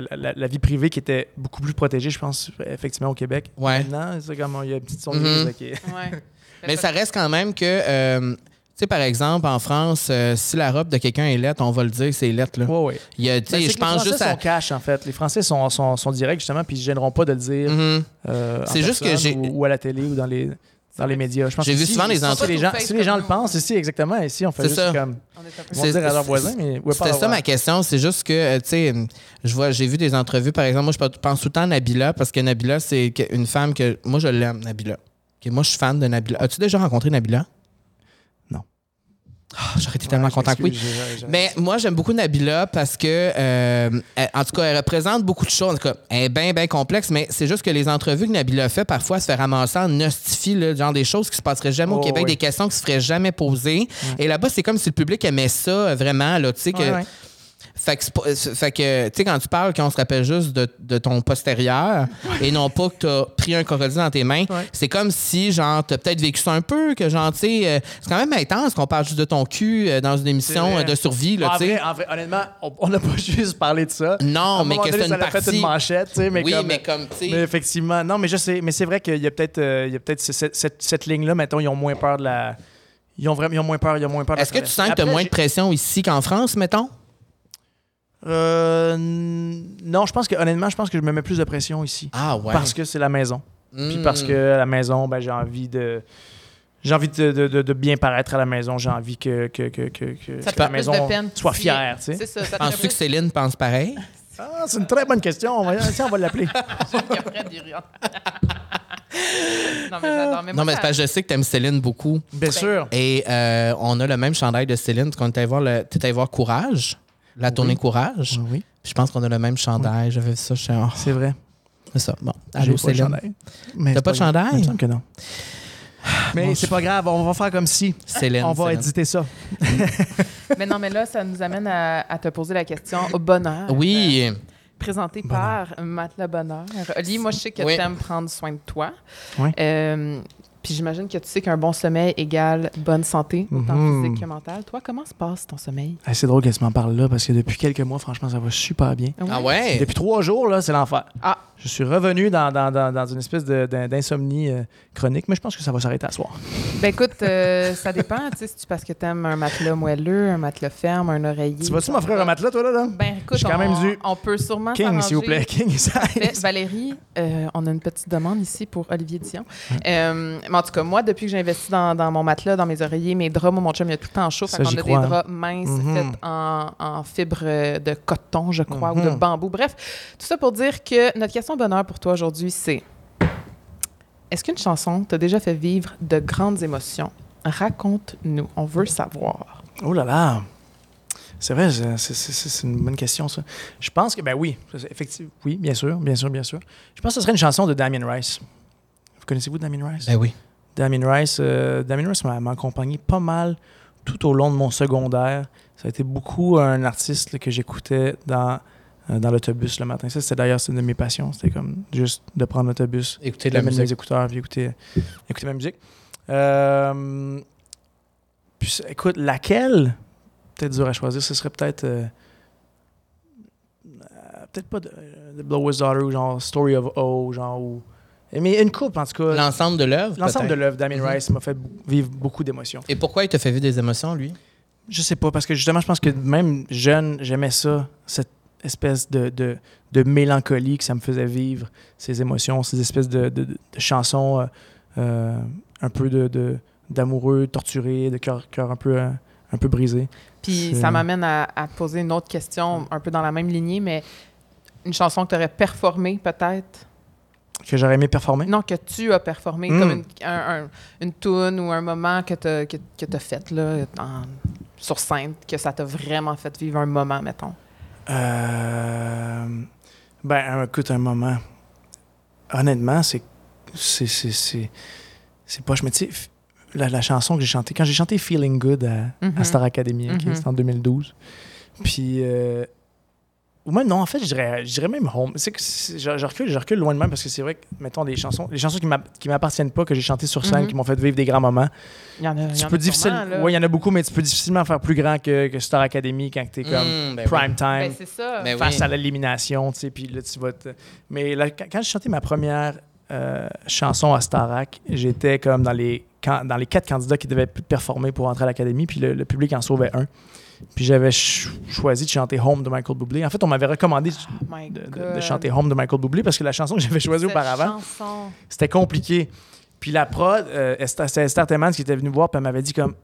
la, la- la vie privée qui était beaucoup plus protégée, je pense, effectivement, au Québec. Ouais. Maintenant, c'est comme il y a une petite sonde grise, là, qui est- Ouais. Mais ça reste quand même que. euh, tu sais, par exemple, en France, euh, si la robe de quelqu'un est lettre, on va le dire, c'est lettre. Là. Ouais, ouais. Il y a, tu Ben, je pense les Français juste à. sont cash, en fait. Les Français sont, sont, sont directs, justement, puis ils ne gêneront pas de le dire Mhm. euh, en C'est juste que j'ai- ou, ou à la télé ou dans les, dans les médias. Je pense J'ai que vu si- souvent les si entrevues- les gens, si les gens le pensent ici, exactement, ici, on fait juste ça. comme. On dire à leurs voisins, mais C'était ça ma question. C'est juste que, euh, tu sais, je vois, j'ai vu des entrevues, par exemple, moi, je pense tout le temps à Nabila parce que Nabila, c'est une femme que. Moi, je l'aime, Nabila. Moi, je suis fan de Nabila. As-tu déjà rencontré Nabila? Ah, J'aurais été tellement Ouais, content que oui. Mais moi, j'aime beaucoup Nabila parce que, euh, elle- en tout cas, elle représente beaucoup de choses. En tout cas, elle est bien, bien complexe, mais c'est juste que les entrevues que Nabila fait, parfois, elle se fait ramasser en hostifie, là, genre des choses qui se passeraient jamais au Oh, Québec, oui. des questions qui se feraient jamais posées. Et là-bas, c'est comme si le public aimait ça, euh, vraiment, là, tu sais, que. Ouais, ouais. Fait que, fait que, tu sais, quand tu parles, qu'on se rappelle juste de, de ton postérieur et non pas que tu as pris un crocodile dans tes mains, Ouais. c'est comme si, genre, tu as peut-être vécu ça un peu, que, genre, tu sais, euh, c'est quand même intense qu'on parle juste de ton cul euh, dans une émission euh, de survie, là, tu sais. vrai, en vrai, honnêtement, on- n'a pas juste parlé de ça. Non, mais que c'est ça une l'a fait partie. une manchette, tu sais, mais oui, comme. mais comme, tu mais sais. effectivement, non, mais je sais, mais c'est vrai qu'il y a peut-être, euh, peut-être cette, cette- cette ligne-là, mettons, ils ont moins peur de la. Ils ont vraiment, ils ont moins peur, ils ont moins peur. de la Est-ce que tu sens que tu as moins de pression ici qu'en France, mettons? Euh, non, je pense que honnêtement, je pense que je me mets plus de pression ici Ah, ouais. parce que c'est la maison. Puis Hmm. parce que à la maison, ben, j'ai envie de. J'ai envie de, de- de- de bien paraître à la maison. J'ai envie que, que, que, que, que- Ça que te la maison soit fière. Tu sais. C'est ça. Penses-tu que Céline pense pareil? Ah, c'est une très bonne question. On va, tiens, on va l'appeler. Non, mais j'adore. Mais Non, moi, mais parce que je sais que tu aimes Céline beaucoup. Bien sûr. Et euh, on a le même chandail de Céline quand tu voir, le, t'es allé voir Courage, la tournée Courage. Oui, Puis je pense qu'on a le même chandail. J'avais vu ça. Suis oh, c'est vrai. c'est ça. Bon, allô chandail. Mais T'as c'est pas de chandail? Il me semble que non. Mais Bon, c'est je- pas grave, on va faire comme si. Céline. on va Céline. éditer ça. Mais non, mais là, ça nous amène à, à te poser la question au bonheur. Oui. Euh, présenté par Matelas Bonheur. Oli, moi, je sais que Oui. tu aimes prendre soin de toi. Oui. Euh, puis j'imagine que tu sais qu'un bon sommeil égale bonne santé, autant Mhm. physique que mentale. Toi, comment se passe ton sommeil? Ah, c'est drôle qu'elle se m'en parle là parce que depuis quelques mois, franchement, ça va super bien. Ah ouais? Depuis trois jours, là, c'est l'enfer. Ah. Je suis revenu dans, dans, dans, dans une espèce d'insomnie euh, chronique, mais je pense que ça va s'arrêter à soir. Ben écoute, euh, ça dépend. Tu sais, si tu parce que tu aimes un matelas moelleux, un matelas ferme, un oreiller. Tu vas-tu m'offrir un matelas, toi, là? là? Ben écoute, J'ai quand on, même dû- on peut sûrement King, s'il vous plaît. King size. Valérie, euh, on a une petite demande ici pour Olivier Dion. Euh, Mais en tout cas, moi, depuis que j'ai investi dans, dans mon matelas, dans mes oreillers, mes draps, moi, mon chum, il y a tout le temps chaud. Ça, Fait qu'on j'y a crois, des hein. draps minces Mhm. faits en, en fibre de coton, je crois, ou de Mhm. bambou. Bref, tout ça pour dire que notre question bonheur pour toi aujourd'hui, c'est est-ce qu'une chanson t'a déjà fait vivre de grandes émotions? Raconte-nous. On veut savoir. Oh là là! C'est vrai, c'est une bonne question, ça. Je pense que, ben oui, effectivement, oui, bien sûr, bien sûr, bien sûr. Je pense que ce serait une chanson de Damien Rice. Vous connaissez-vous Damien Rice? Ben oui. Damien Rice, euh, Damien Rice m'a accompagné pas mal tout au long de mon secondaire. Ça a été beaucoup un artiste là, que j'écoutais dans, euh, dans l'autobus le matin. Ça, c'était d'ailleurs une de mes passions. C'était comme juste de prendre l'autobus, Écoutez de de la mes musique. écouteurs puis écouter, écouter ma musique. Euh, puis, écoute, laquelle? Peut-être dur à choisir. Ce serait peut-être. euh, peut-être pas de, The Blower's Daughter ou genre Story of O, genre. Ou, mais une coupe, en tout cas. L'ensemble de l'œuvre. L'ensemble de l'œuvre Damien Mhm. Rice m'a fait vivre beaucoup d'émotions. Et pourquoi il te fait vivre des émotions, lui? Je sais pas, parce que justement, je pense que même jeune, j'aimais ça, cette espèce de, de, de mélancolie que ça me faisait vivre, ces émotions, ces espèces de, de- de chansons euh, euh, un peu de, de- d'amoureux, torturés, de cœur, cœur un peu, euh, un peu brisé. Puis ça m'amène à, à te poser une autre question, un peu dans la même lignée, mais une chanson que tu aurais performée, peut-être? Que j'aurais aimé performer? Non, que tu as performé, Mm. comme une, un, un- une tune ou un moment que tu as, que, que t'as fait là, en- sur scène, que ça t'a vraiment fait vivre un moment, mettons? Euh, ben, écoute, un moment. Honnêtement, c'est. C'est. C'est. Je me dis, f- la, la chanson que j'ai chantée. Quand j'ai chanté Feeling Good à, Mhm. à Star Academy, Mhm. c'était en 2012. Puis. euh, ou même, non, en fait, je dirais, je dirais même Home. C'est que je, je recule, je recule loin de même parce que c'est vrai que, mettons, des chansons, des chansons qui m'a- qui m'appartiennent pas, que j'ai chantées sur scène, Mhm. qui m'ont fait vivre des grands moments. Il y en a, y Tu en peux il y en a beaucoup, mais tu peux difficilement faire plus grand que, que Star Academy quand t'es comme Mm, ben oui. prime time Ben, ça. Ben face oui. à l'élimination, tu sais, puis là, tu vas te... Mais là, quand, quand j'ai chanté ma première euh, chanson à Starac, j'étais comme dans les, dans les quatre candidats qui devaient performer pour entrer à l'Académie, puis le, le public en sauvait un. Puis j'avais ch- choisi de chanter Home de Michael Bublé. En fait, on m'avait recommandé de, Oh de- de chanter Home de Michael Bublé parce que la chanson que j'avais choisie auparavant, chanson. c'était compliqué. Puis la prod, euh, Esther, c'était Esther Temmans qui était venue voir, puis elle m'avait dit comme,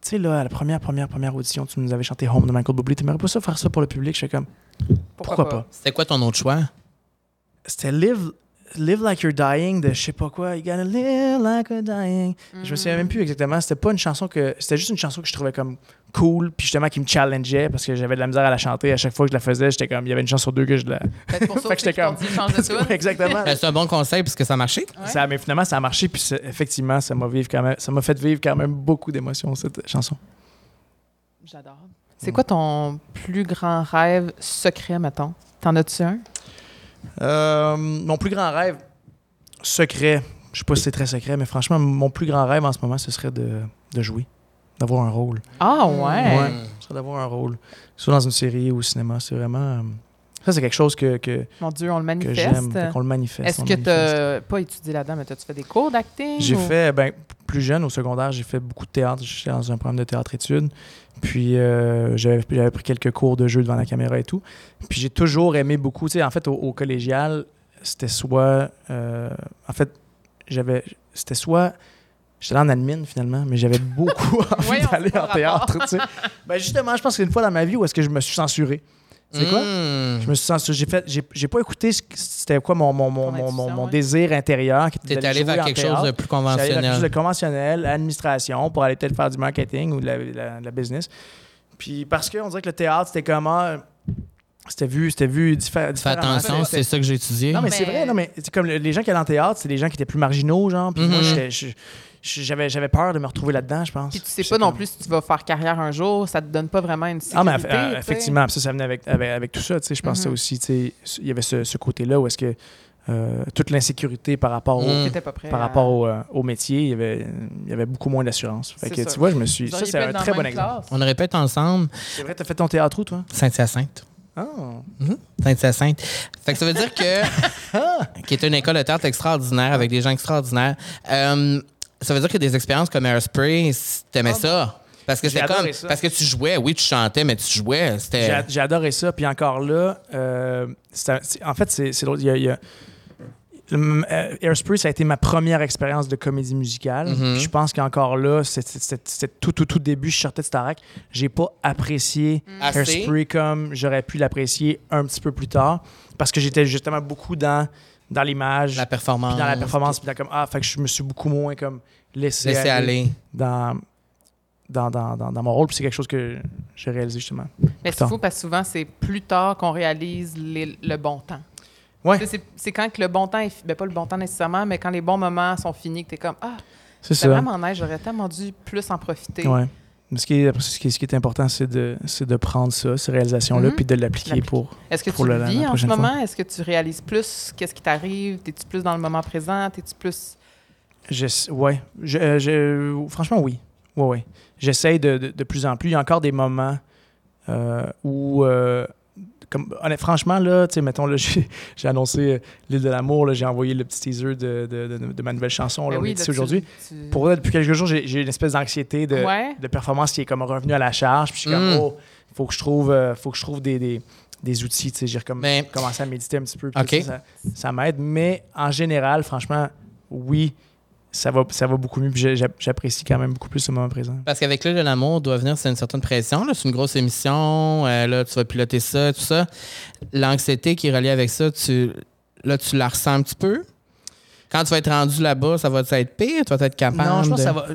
tu sais, là, à la première, première, première audition, tu nous avais chanté Home de Michael Bublé. T'aimerais pas ça faire ça pour le public? Je fais comme, pourquoi, pas? C'était quoi ton autre choix? C'était Live, Live Like You're Dying de je sais pas quoi. You gotta live like you're dying. Je me souviens même plus exactement. C'était pas une chanson que. C'était juste une chanson que je trouvais comme cool, puis justement qui me challengeait parce que j'avais de la misère à la chanter. À chaque fois que je la faisais, j'étais comme. Il y avait une chance sur deux que je la. Peut-être pour ça que j'étais comme- tune. exactement. Ben, c'est un bon conseil parce que ça a marché. Ouais. Ça, mais finalement, ça a marché, puis effectivement, ça m'a vivre quand même, ça m'a fait vivre quand même beaucoup d'émotions cette chanson. J'adore. C'est quoi ton plus grand rêve secret, mettons? T'en as-tu un? Euh, mon plus grand rêve secret, je sais pas si c'est très secret, mais franchement, mon plus grand rêve en ce moment, ce serait de, de jouer, d'avoir un rôle. Ah ouais! Ouais. Ce serait d'avoir un rôle, soit dans une série ou au cinéma. C'est vraiment. Ça, c'est quelque chose que, que, Mon Dieu, on le manifeste. le manifeste. Est-ce que tu manifeste. pas étudié là-dedans, mais as-tu fait des cours d'acting? J'ai ou- fait, ben, plus jeune, au secondaire, j'ai fait beaucoup de théâtre. J'étais dans un programme de théâtre-études. Puis euh, j'avais pris quelques cours de jeu devant la caméra et tout. Puis j'ai toujours aimé beaucoup. Tu sais, en fait, au, au collégial, c'était soit. euh, en fait, j'avais. C'était soit. J'étais en admin finalement, mais j'avais beaucoup envie d'aller en théâtre. tu sais. ben justement, je pense que c'est une fois dans ma vie où est-ce que je me suis censuré. C'est quoi? Mm. Je me suis censuré. J'ai fait, j'ai, j'ai pas écouté ce que- c'était quoi mon, mon, mon, mon, mon, ouais? désir intérieur. qui était allé vers quelque théâtre. chose de plus J'allais vers quelque chose conventionnel. de conventionnel, administration, pour aller peut-être faire du marketing ou de la, la- de la business. Puis parce qu'on dirait que le théâtre, c'était comment. C'était vu, c'était vu diffé- Fais différemment. attention, C'était- c'est ça que j'ai étudié. Non, mais, Mais- c'est vrai, non, mais c'est comme le- les gens qui allaient en théâtre, c'est des gens qui étaient plus marginaux, genre. Puis moi, Mhm. j'étais- j'avais, j'avais peur de me retrouver là-dedans, je pense. Puis tu sais pas non comme- plus si tu vas faire carrière un jour, ça te donne pas vraiment une Ah, mais sécurité. euh, effectivement, ça, ça venait avec, avec, avec tout ça. tu sais, Je pense que ça Mhm. aussi, tu sais, il y avait ce, ce côté-là où est-ce que euh, toute l'insécurité par rapport au, Mm. Par à- rapport au, euh, au métier, il y, avait, il y avait beaucoup moins d'assurance. Fait que tu vois, je me suis. Ça, c'est un très bon exemple. classe. On répète ensemble C'est vrai, t'as fait ton théâtre où, toi? Saint-Hyacinthe. Ah. Sainte-Hyacinthe. Fait que ça veut dire que. qui est une école de théâtre extraordinaire avec des gens extraordinaires. Euh, ça veut dire que des expériences comme Airspray, t'aimais ça? Parce que c'est comme. ça. Parce que tu jouais, oui, tu chantais, mais tu jouais. J'ai C'était. adoré ça. Puis encore là, euh, en fait, c'est drôle. Il y a, a- euh, Airspray, ça a été ma première expérience de comédie musicale. Mhm. Puis Je pense qu'encore là, c'était- c'était c'était tout, tout, tout début, je sortais de Starac. J'ai pas apprécié Assez? Hairspray comme j'aurais pu l'apprécier un petit peu plus tard parce que j'étais justement beaucoup dans, dans l'image, La performance. puis dans la performance, puis dans comme ah, fait que je me suis beaucoup moins comme laissé, Laisser aller. Dans, dans, dans, dans, dans mon rôle. Puis c'est quelque chose que j'ai réalisé justement. Mais c'est fou parce que souvent, c'est plus tard qu'on réalise les- le bon temps. Ouais. C'est quand que le bon temps est ben pas le bon temps nécessairement, mais quand les bons moments sont finis, que tu es comme Ah, C'est vraiment nice, j'aurais tellement dû plus en profiter. Ouais. Ce qui est, ce qui est, ce qui est important, c'est de, de prendre ça, ces réalisations-là, Mhm. puis de l'appliquer pour. Est-ce que Pour tu le- vis la en ce moment? Est-ce que tu réalises plus qu'est-ce qui t'arrive? Es-tu plus dans le moment présent? Es-tu plus. Je, ouais. Je, euh, je- franchement, oui. Ouais, ouais. J'essaye de, de, de plus en plus. Il y a encore des moments euh, où. euh, comme, franchement, là, tu sais, mettons, là, j'ai j'ai annoncé euh, L'île de l'amour, là, j'ai envoyé le petit teaser de, de, de- de ma nouvelle chanson, là, Ben on oui, est là, aujourd'hui. tu- Pour vrai, depuis quelques jours, j'ai j'ai une espèce d'anxiété de, Ouais. de performance qui est comme revenue à la charge. Puis je suis comme, Mm. oh, faut que je trouve, euh, faut que je trouve des, des, des outils. tu sais. J'ai comme Mais- commencé à méditer un petit peu. puis ça m'aide. Mais en général, franchement, oui, ça va, ça va beaucoup mieux. Puis j'apprécie quand même beaucoup plus le moment présent. Parce qu'avec l'île de l'amour, doit venir, c'est une certaine pression. là. C'est une grosse émission. euh, là, tu vas piloter ça, tout ça. L'anxiété qui est reliée avec ça, tu, là, tu la ressens un petit peu. Quand tu vas être rendu là-bas, ça va être pire? Tu vas être capable non, je pense de- que ça va.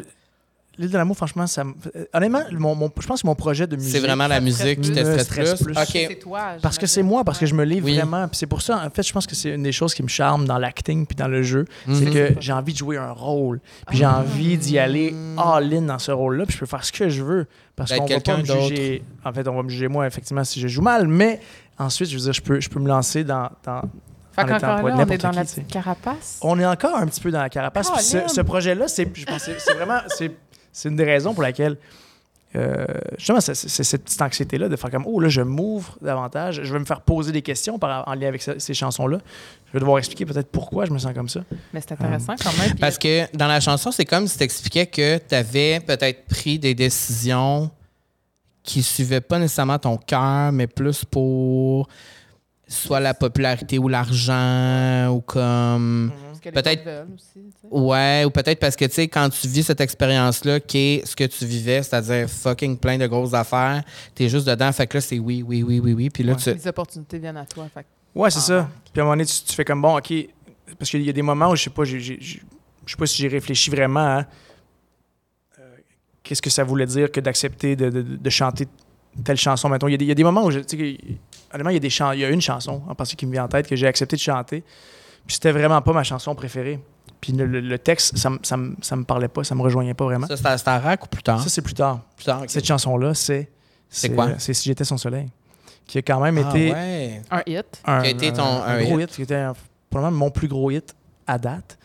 L'île de l'amour, franchement, ça me- euh, Honnêtement, mon, mon- je pense que mon projet de musique. C'est vraiment la musique qui te stresse plus. plus. OK. C'est toi. Parce que c'est moi, parce que je me livre Oui. vraiment. Puis c'est pour ça, en fait, je pense que c'est une des choses qui me charme dans l'acting puis dans le jeu. C'est Mhm. que j'ai envie de jouer un rôle. Puis j'ai envie d'y aller all-in dans ce rôle-là. Puis je peux faire ce que je veux. Parce D'être qu'on va pas me juger. En fait, on va me juger moi, effectivement, si je joue mal. Mais ensuite, je veux dire, je peux, je peux me lancer dans. dans- Fait qu'encore là, on est dans qui, la petite carapace? On est encore un petit peu dans la carapace. Puis ce, projet-là, c'est, je pense, que c'est- c'est vraiment. C'est, c'est une des raisons pour laquelle. euh, justement, c'est, c'est cette petite anxiété-là de faire comme Oh, là, je m'ouvre davantage. Je vais me faire poser des questions par, en lien avec ce- ces chansons-là. Je vais devoir expliquer peut-être pourquoi je me sens comme ça. Mais c'est intéressant quand même. Parce que dans la chanson, c'est comme si tu expliquais que tu avais peut-être pris des décisions qui suivaient pas nécessairement ton cœur, mais plus pour soit la popularité ou l'argent ou comme Parce que les peut-être- autres veulent aussi, tu sais. ouais ou peut-être parce que tu sais quand tu vis cette expérience là qui est ce que tu vivais c'est-à-dire fucking plein de grosses affaires t'es juste dedans fait que là c'est oui oui oui oui oui puis là Ouais. tu Les opportunités viennent à toi. Fait que- Ouais, c'est Ah, ça. Puis à un moment donné, tu, tu fais comme bon, OK. Parce qu'il y a des moments où je sais pas, je sais pas si j'ai réfléchi vraiment à euh, qu'est-ce que ça voulait dire que d'accepter de, de- de chanter telle chanson. Mettons, il y a des, il y a des moments où, je, tu sais, que- honnêtement, il y, a des chan- il y a une chanson en particulier qui me vient en tête que j'ai accepté de chanter. Puis c'était vraiment pas ma chanson préférée. Puis le, le- le texte, ça, me- ça, me- ça me parlait pas, ça me rejoignait pas vraiment. ça c'est à Starac ou plus tard? Ça, c'est plus tard. plus tard. Cette chanson-là, c'est. C'est quoi? euh, C'est Si j'étais son soleil. Qui a quand même Ah, été Un hit. un, Qui a été ton- un- un un gros hit. hit, qui était un- probablement mon plus gros hit à date.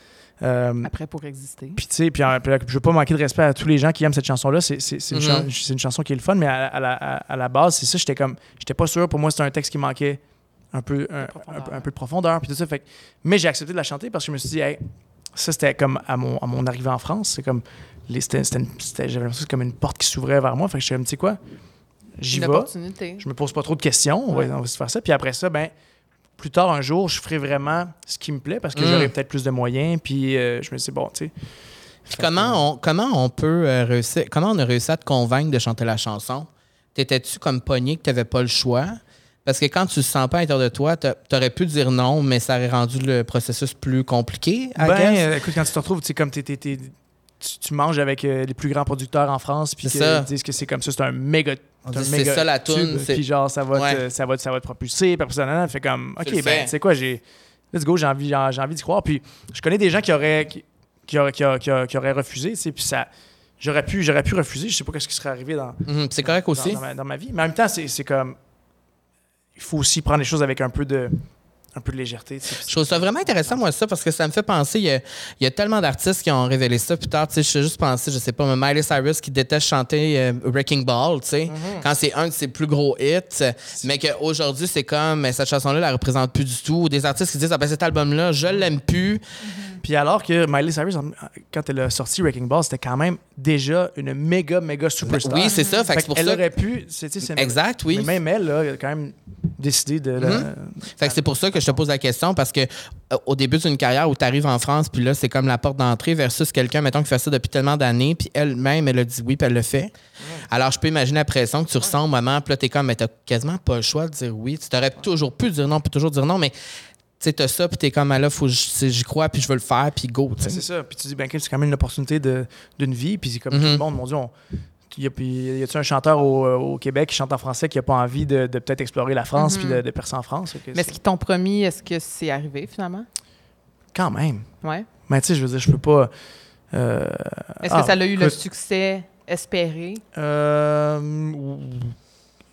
Euh, Après, pour exister. puis tu sais, puis, je veux pas manquer de respect à tous les gens qui aiment cette chanson-là. C'est c'est- c'est une, Mhm. chan- c'est une chanson qui est le fun, mais à, à la, à- à la base, c'est ça. J'étais comme, j'étais pas sûr. Pour moi, c'était un texte qui manquait un peu, un, peu- un peu de profondeur, puis tout ça. Fait mais j'ai accepté de la chanter parce que je me suis dit, hey, ça c'était comme à mon, à mon arrivée en France, c'est comme, les- c'était- c'était une- c'était- j'avais l'impression que c'était comme une porte qui s'ouvrait vers moi. Fait que j'étais comme, tu sais quoi, j'y vais je me pose pas trop de questions, on va, Ouais. on va se faire ça. Puis après ça, ben, plus tard un jour, je ferai vraiment ce qui me plaît parce que Mm. j'aurai peut-être plus de moyens. Puis euh, je me dis, bon, tu sais. Puis comment on, comment on peut euh, réussir, comment on a réussi à te convaincre de chanter la chanson? T'étais-tu comme pogné que t'avais pas le choix? Parce que quand tu le sens pas à l'intérieur de toi, t'a- t'aurais pu dire non, mais ça aurait rendu le processus plus compliqué. I Ben, guess. euh, écoute, quand tu te retrouves, tu sais, comme t'es- tu, tu manges avec euh, les plus grands producteurs en France, puis C'est qu'ils ça. disent que c'est comme ça, c'est un méga. C'est c'est ça la c'est- Puis genre, ça va, Ouais. te, ça, va, te- ça va te propulser. Puis après fait comme, OK, ben, tu sais quoi, j'ai. Let's go, j'ai envie, j'ai envie d'y croire. Puis je connais des gens qui auraient, qui, qui auraient, qui auraient, qui auraient- qui auraient refusé, tu sais, puis ça. J'aurais pu, j'aurais pu refuser, je sais pas ce qui serait arrivé dans, Mhm, c'est correct dans- aussi. Dans, ma, dans ma vie. Mais en même temps, c'est c'est comme. Il faut aussi prendre les choses avec un peu de, un peu de légèreté. Je trouve ça vraiment intéressant, moi, ça, parce que ça me fait penser. Il y a, il y a tellement d'artistes qui ont révélé ça. Plus tard, tu sais, je suis juste pensé, je sais pas, mais Miley Cyrus qui déteste chanter euh, Wrecking Ball, tu sais, quand c'est un de ses plus gros hits, mais qu'aujourd'hui, c'est comme, mais cette chanson-là, la représente plus du tout. Des artistes qui disent, ah ben cet album-là, je l'aime plus. Puis alors que Miley Cyrus, quand elle a sorti Wrecking Ball, c'était quand même déjà une méga, méga superstar. Oui, c'est ça. Fait Fait pour elle ça. aurait pu. Exact, oui. Mais même elle, là, elle a quand même décidé de. la- Mhm. Fait que c'est pour ça que je te pose la question parce que euh, au début d'une carrière où tu arrives en France, puis là, c'est comme la porte d'entrée versus quelqu'un, mettons, qui fait ça depuis tellement d'années, puis elle-même, elle a dit oui, puis elle le fait. Alors, je peux imaginer la pression que tu ressens au moment, puis là, t'es comme, mais t'as quasiment pas le choix de dire oui. Tu t'aurais toujours pu dire non, puis toujours dire non, mais tu sais, t'as ça, puis t'es comme, ah là, faut j'y crois, puis je veux le faire, puis go, tu Ben, sais. c'est ça. Puis tu dis, ben, c'est quand même une opportunité d'une vie. Puis c'est comme Mhm. tout le monde, mon Dieu, on- y a, y a-tu un chanteur au, euh, au Québec qui chante en français qui a pas envie de, de peut-être explorer la France Mhm. puis de, de percer en France? Mais est-ce qu'ils t'ont promis, est-ce que c'est arrivé finalement? Quand même. Ouais. Mais tu sais, je veux dire, je peux pas. euh, Est-ce ah, que ça a eu le succès espéré? euh,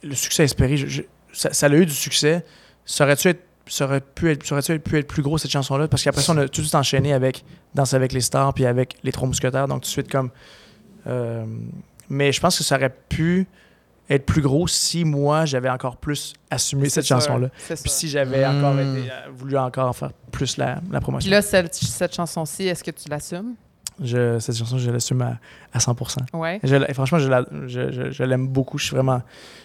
le succès espéré, je- je- ça, ça a eu du succès. Ça aurait-tu être- ça aurait pu être, ça aurait-tu pu être plus gros cette chanson-là? Parce qu'après ça, on a tout de suite enchaîné avec Danse avec les stars puis avec Les Trois Mousquetaires. Donc tout de suite comme. euh, mais je pense que ça aurait pu être plus gros si moi j'avais encore plus assumé cette chanson-là. Puis si j'avais encore été, euh, voulu encore faire plus la, la Puis promotion. là, cette, cette chanson-ci, est-ce que tu l'assumes? Je- cette chanson, je l'assume à, à 100%. Ouais. Je la- franchement, je, la- je- je- je l'aime beaucoup. Je suis vraiment.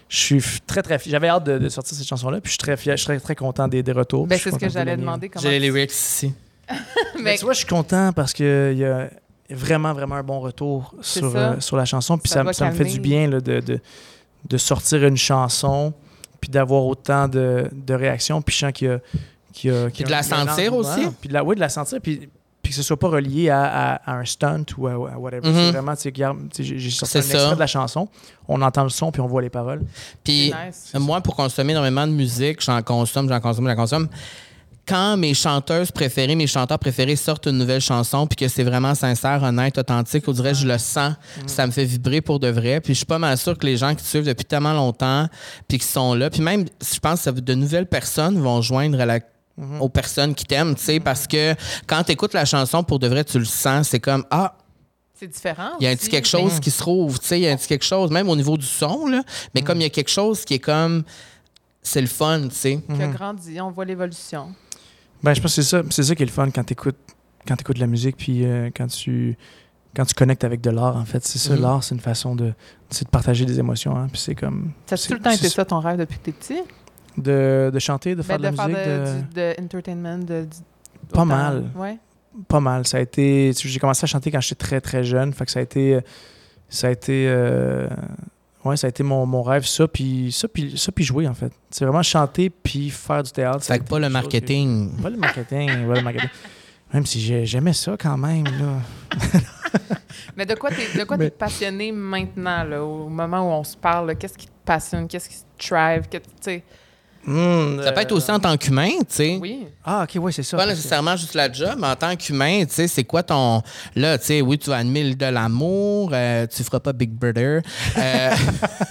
Je suis très, très fier. J'avais hâte de, de sortir cette chanson-là. Puis je suis très fier. Je suis très, très content des, des retours. Ben, Puis je c'est suis ce que content de j'allais gagner. demander. J'ai les lyrics ici. Mais Mais tu vois, je suis content parce qu'il y a vraiment, vraiment un bon retour sur, ça. euh, sur la chanson. Puis Ça ça, ça me fait du bien là, de, de, de sortir une chanson puis d'avoir autant de, de réactions. Puis je sens qu'il y a. qu'il y a- y a de la sentir aussi? Puis de la, oui, de la sentir. Puis, puis que ce soit pas relié à, à- à un stunt ou à, à whatever. Mhm. C'est vraiment, tu sais, j'ai sorti un extrait de la chanson. On entend le son puis on voit les paroles. Puis Nice. moi, pour consommer énormément de musique, j'en consomme, j'en consomme, j'en consomme. Quand mes chanteuses préférées, mes chanteurs préférés sortent une nouvelle chanson, puis que c'est vraiment sincère, honnête, authentique, on dirait je le sens, ça me fait vibrer pour de vrai. Puis je suis pas mal sûr que les gens qui te suivent depuis tellement longtemps, puis qui sont là, puis même, je pense que de nouvelles personnes vont joindre à la aux personnes qui t'aiment, tu sais, parce que quand tu écoutes la chanson, pour de vrai, tu le sens. C'est comme, ah, C'est différent. il y a un petit quelque chose qui se trouve, tu sais, il y a un petit quelque chose, même au niveau du son, là, mais comme il y a quelque chose qui est comme, c'est le fun, tu sais. Qui a grandi, on voit l'évolution. Ben, je pense que c'est ça, c'est ça qui est le fun quand tu écoutes, quand écoutes la musique, puis euh, quand, tu, quand tu connectes avec de l'art, en fait. C'est ça, Mhm. l'art, c'est une façon de, de partager des émotions. Hein, puis c'est comme. Ça a tout le temps été ça ton rêve depuis que t'es petit? De, de chanter, de faire Ben, de la faire musique. de, de- du- de entertainment, de, Pas mal. Ouais. Pas mal. Ça a été. J'ai commencé à chanter quand j'étais très, très jeune. Fait que ça a été. Ça a été. euh, ouais, ça a été mon, mon rêve, ça, puis ça, puis ça, puis jouer, en fait. C'est vraiment chanter, puis faire du théâtre. Fait que pas le que- marketing. Pas le marketing, pas le marketing. Même si j'ai- j'aimais ça quand même, là. Mais de quoi t'es de quoi Mais- t'es passionné maintenant, là, au moment où on se parle? Qu'est-ce qui te passionne? Qu'est-ce qui te drive? Que- Hmm, Ça peut être euh, aussi en tant qu'humain, tu sais. Oui. Ah, ok, oui, c'est ça. Pas nécessairement juste la job, mais en tant qu'humain, tu sais, c'est quoi ton. Là, tu sais, oui, tu vas l'île de l'amour, euh, tu feras pas Big Brother. euh,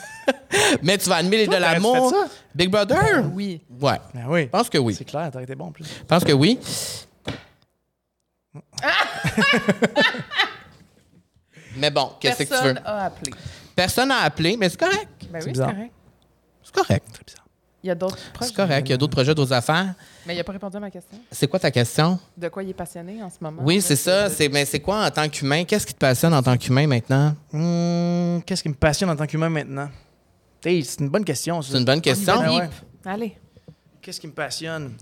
mais tu vas l'île de l'amour. Big Brother? Oui. Ouais. Ben oui. Je pense que oui. C'est clair, t'aurais été bon en plus. Je pense que oui. mais bon, qu'est-ce que tu veux? Personne a appelé. Personne n'a appelé, mais c'est correct. Ben oui, c'est correct. C'est correct. Il y a d'autres C'est projets. correct. Il y a d'autres projets, d'autres affaires. Mais il n'a pas répondu à ma question. C'est quoi ta question? De quoi il est passionné en ce moment? Oui, c'est ça. C'est, mais c'est quoi en tant qu'humain? Qu'est-ce qui te passionne en tant qu'humain maintenant? Hmm, Qu'est-ce qui me passionne en tant qu'humain maintenant? Hey, c'est une bonne question. C'est une bonne question. Ah. Allez. Qu'est-ce qui me passionne?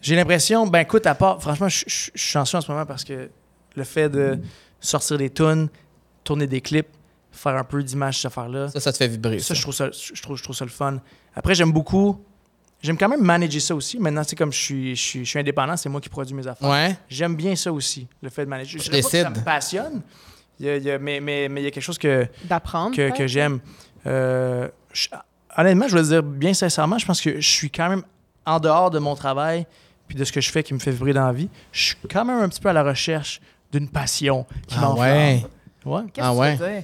J'ai l'impression, ben écoute, à part, franchement, je suis chanceux en ce moment parce que le fait de sortir des tunes, tourner des clips, faire un peu d'image, cette affaire-là, Ça, ça te fait vibrer. ça, Ça, je trouve ça, je trouve, je trouve ça le fun. Après, j'aime beaucoup, j'aime quand même manager ça aussi. Maintenant, c'est comme je suis, je, suis, je suis indépendant, c'est moi qui produis mes affaires. Ouais. J'aime bien ça aussi, le fait de manager. Je Tu pas que ça me passionne, il y a- il y a- mais mais- mais il y a quelque chose que, D'apprendre. que, j'aime. Euh, je- honnêtement, je veux dire bien sincèrement, je pense que je suis quand même en dehors de mon travail puis de ce que je fais qui me fait vibrer dans la vie. Je suis quand même un petit peu à la recherche d'une passion qui Ah m'enflamme. ouais. Ouais. Qu'est-ce Ah que ouais. tu veux dire?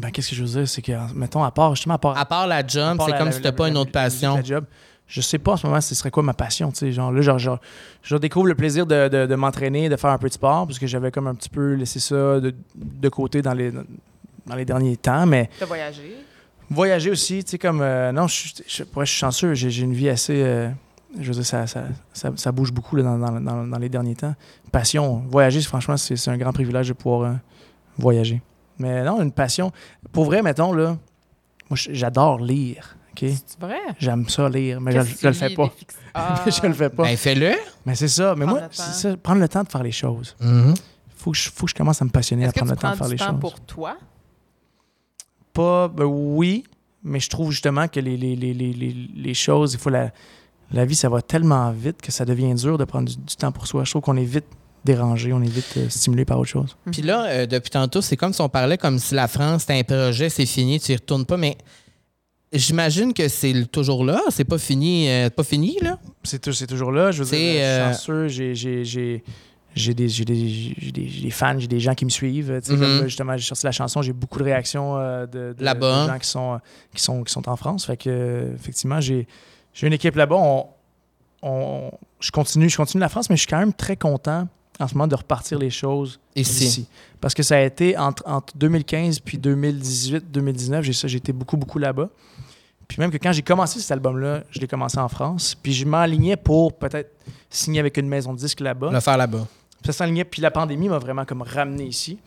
Ben, qu'est-ce que je veux dire? C'est que, mettons, à part, justement, à part. À part la part c'est comme la- si t'as la- pas une autre passion. la job. Je sais pas en ce moment ce serait quoi ma passion, tu sais, genre là genre, genre, je découvre le plaisir de, de- de m'entraîner, de faire un peu de sport parce que j'avais comme un petit peu laissé ça de, de côté dans les dans les derniers temps, mais De voyager. voyager aussi, tu sais comme euh, non, je, suis- je, pour vrai, je suis chanceux, j'ai j'ai une vie assez euh, je veux dire ça, ça, ça, ça bouge beaucoup là, dans, dans- dans- dans les derniers temps. Passion, voyager, franchement, c'est c'est un grand privilège de pouvoir euh, voyager. Mais non, une passion. Pour vrai, mettons, là, moi, j'adore lire. OK? C'est vrai? J'aime ça lire, mais je, je le fais pas. Ah. je le fais pas. Ben, fais-le. mais c'est ça. Mais Prendre moi, c'est ça. Prendre le temps de faire les choses. Mhm. Faut que je, faut que je commence à me passionner à prendre le temps de faire du les temps choses. pour toi? Pas, ben oui, mais je trouve justement que les, les, les, les, les, les choses, il faut la, la vie, ça va tellement vite que ça devient dur de prendre du, du temps pour soi. Je trouve qu'on est vite dérangé, on est vite euh, stimulé par autre chose. Puis là, euh, depuis tantôt, c'est comme si on parlait comme si la France, c'était un projet, c'est fini, tu y retournes pas, mais j'imagine que c'est toujours là, c'est pas fini, euh, pas fini, là? C'est tou- c'est toujours là. Je veux dire, je suis euh, chanceux, j'ai- j'ai- des, j'ai des, j'ai des, fans, j'ai des gens qui me suivent. Mhm. Comme là, justement, j'ai sorti la chanson, j'ai beaucoup de réactions euh, de, de- gens qui sont, qui, sont, qui sont en France. Fait que, euh, effectivement, j'ai j'ai une équipe là-bas. On, on- je, continue, je continue la France, mais je suis quand même très content en ce moment de repartir les choses Ici. ici. Parce que ça a été entre, entre 2015 puis 2018, 2019, j'ai ça, j'ai été beaucoup, beaucoup là-bas. Puis même que quand j'ai commencé cet album-là, je l'ai commencé en France. Puis je m'enlignais pour peut-être signer avec une maison de disques là-bas. Le faire là-bas. Ça s'enlignait. Puis la pandémie m'a vraiment comme ramené ici.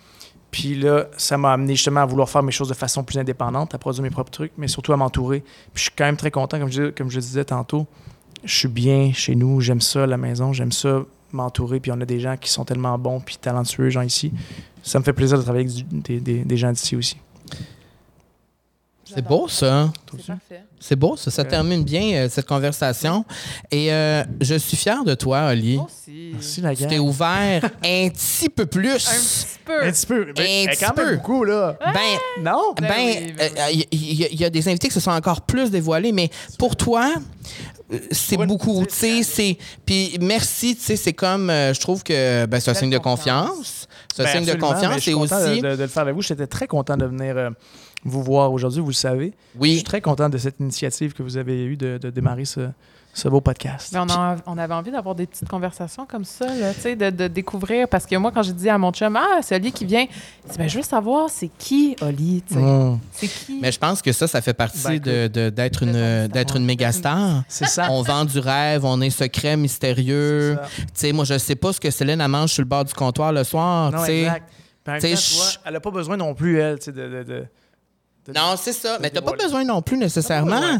Puis là, ça m'a amené justement à vouloir faire mes choses de façon plus indépendante, à produire mes propres trucs, mais surtout à m'entourer. Puis je suis quand même très content, comme je, comme je disais tantôt. Je suis bien chez nous, j'aime ça, la maison, j'aime ça, m'entourer. Puis on a des gens qui sont tellement bons puis talentueux, gens ici. Ça me fait plaisir de travailler avec du- des, des- des gens d'ici aussi. C'est beau, ça. C'est parfait. C'est beau, ça. Ça Ouais. termine bien, euh, cette conversation. Et euh, je suis fier de toi, Oli. Moi aussi. Merci, la Tu t'es ouvert un petit peu Un plus. petit peu. Un petit peu. Ben, Un petit quand même peu. beaucoup, là. Ben, Non? Ben, Ben oui, ben euh, il y, a- il y a des invités qui se sont encore plus dévoilés, mais pour toi, euh, c'est Ouais, beaucoup. tu sais, c'est. Puis merci, tu sais, c'est comme. euh, je trouve que ben, c'est un signe de confiance. confiance. C'est un Ben, signe de je confiance. suis Et content aussi. De, de- de le faire avec vous. J'étais très content de venir euh, vous voir aujourd'hui, vous le savez. Je Oui. suis très content de cette initiative que vous avez eue de, de démarrer ce, ce beau podcast. Mais on, a- on avait envie d'avoir des petites conversations comme ça, là, tu sais, de, de découvrir. Parce que moi, quand j'ai dit à mon chum, ah, c'est Oli qui vient, il dit, ben, je veux savoir, c'est qui Oli, tu sais? Mm. C'est qui? Mais je pense que ça, ça fait partie Ben, de- de- d'être une, D'être une méga star. C'est ça. On vend du rêve, on est secret, mystérieux. C'est ça. Tu sais, moi, je sais pas ce que Céline elle mange sur le bord du comptoir le soir. Non, tu sais. exact. Tu vois, je- elle n'a pas besoin non plus, elle, tu sais, de, de, de- de- Non, c'est ça. Mais t'as pas besoin non plus nécessairement.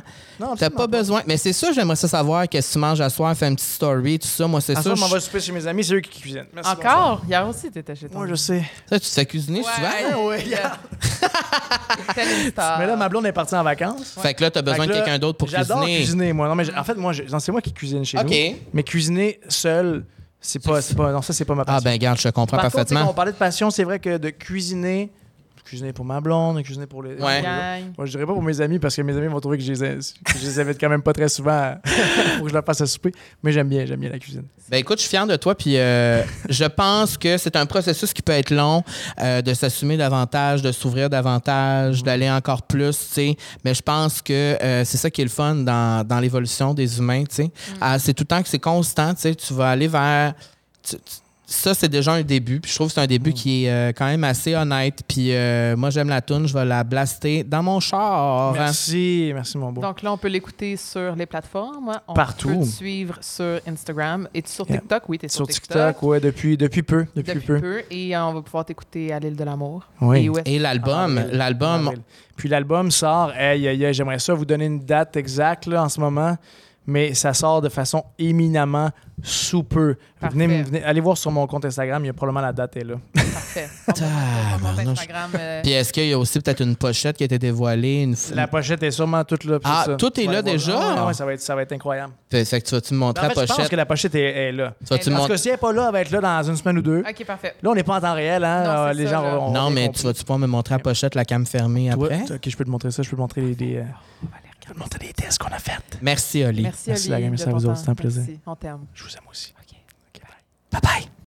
T'as pas besoin. Mais c'est ça, j'aimerais ça savoir qu'est-ce que tu manges à soir, faire une petite story, tout ça. Moi, c'est À ça. ça, je vais souper chez mes amis, c'est eux qui cuisinent. Merci, Encore? Hier aussi, t'étais chez toi. Moi, je sais. Ça, tu te fais cuisiner souvent? une star. Mais là, ma blonde est partie en vacances. Fait que là, t'as besoin de quelqu'un d'autre pour J'adore cuisiner. cuisiner, moi. Non, mais en fait, moi, c'est moi qui cuisine chez OK. nous. Mais cuisiner seul, c'est pas, c'est pas, non, ça, c'est pas ma passion. Ah, ben, garde, je te comprends Par contre, tu sais, quand parfaitement. on parlait de passion, c'est vrai que de cuisiner, cuisiner pour ma blonde, cuisiner pour les. Ouais. Moi, je dirais pas pour mes amis parce que mes amis vont trouver que je les, ai- que je les invite quand même pas très souvent pour que je leur fasse à souper. Mais j'aime bien, j'aime bien la cuisine. Ben écoute, je suis fier de toi, puis euh, je pense que c'est un processus qui peut être long, euh, de s'assumer davantage, de s'ouvrir davantage, d'aller encore plus, tu sais. Mais je pense que euh, c'est ça qui est le fun dans, dans l'évolution des humains, tu sais. Ah, c'est tout le temps que c'est constant, tu sais. Tu vas aller vers... tu- tu- ça, c'est déjà un début. Puis je trouve que c'est un début qui est euh, quand même assez honnête. Puis euh, moi, j'aime la tune. Je vais la blaster dans mon char. Merci, merci mon beau. Donc là, on peut l'écouter sur les plateformes. On Partout. peut te suivre sur Instagram. Et sur Yeah. TikTok? Oui, tu es sur, Sur TikTok, ouais, depuis, depuis peu. Depuis, Depuis peu. peu. Et euh, on va pouvoir t'écouter à l'île de l'amour. Oui. Et l'album, avril. l'album, avril. Puis l'album sort, hey, hey, hey, j'aimerais ça vous donner une date exacte là, en ce moment, mais ça sort de façon éminemment sous peu. Venez, allez voir sur mon compte Instagram, il y a probablement la date est là. Parfait. Instagram. euh, Puis est-ce qu'il y a aussi peut-être une pochette qui a été dévoilée? Une... La pochette est sûrement toute là. Ah, ça. tout est là déjà? Ah, ouais, ça, va être, ça va être incroyable. Fait, fait que tu vas-tu me montrer En la fait, je pense pochette? que la pochette est, est là. Tu vas-tu me Parce que si elle n'est pas là, elle va être là dans une semaine ou deux. OK, parfait. Là, on n'est pas en temps réel. Hein? Non, Euh, les ça, gens Non, mais compris. tu vas-tu pas me montrer la pochette, la cam fermée Toi, après? ok, je peux te montrer ça. Je peux te montrer les, euh, quelle mentalité est-ce qu'on a faite? Merci, Oli. Merci, Oli. Merci, la game. Ça vous autres, c'était un plaisir. Merci. On t'aime. Je vous aime aussi. OK. okay bye. Bye bye.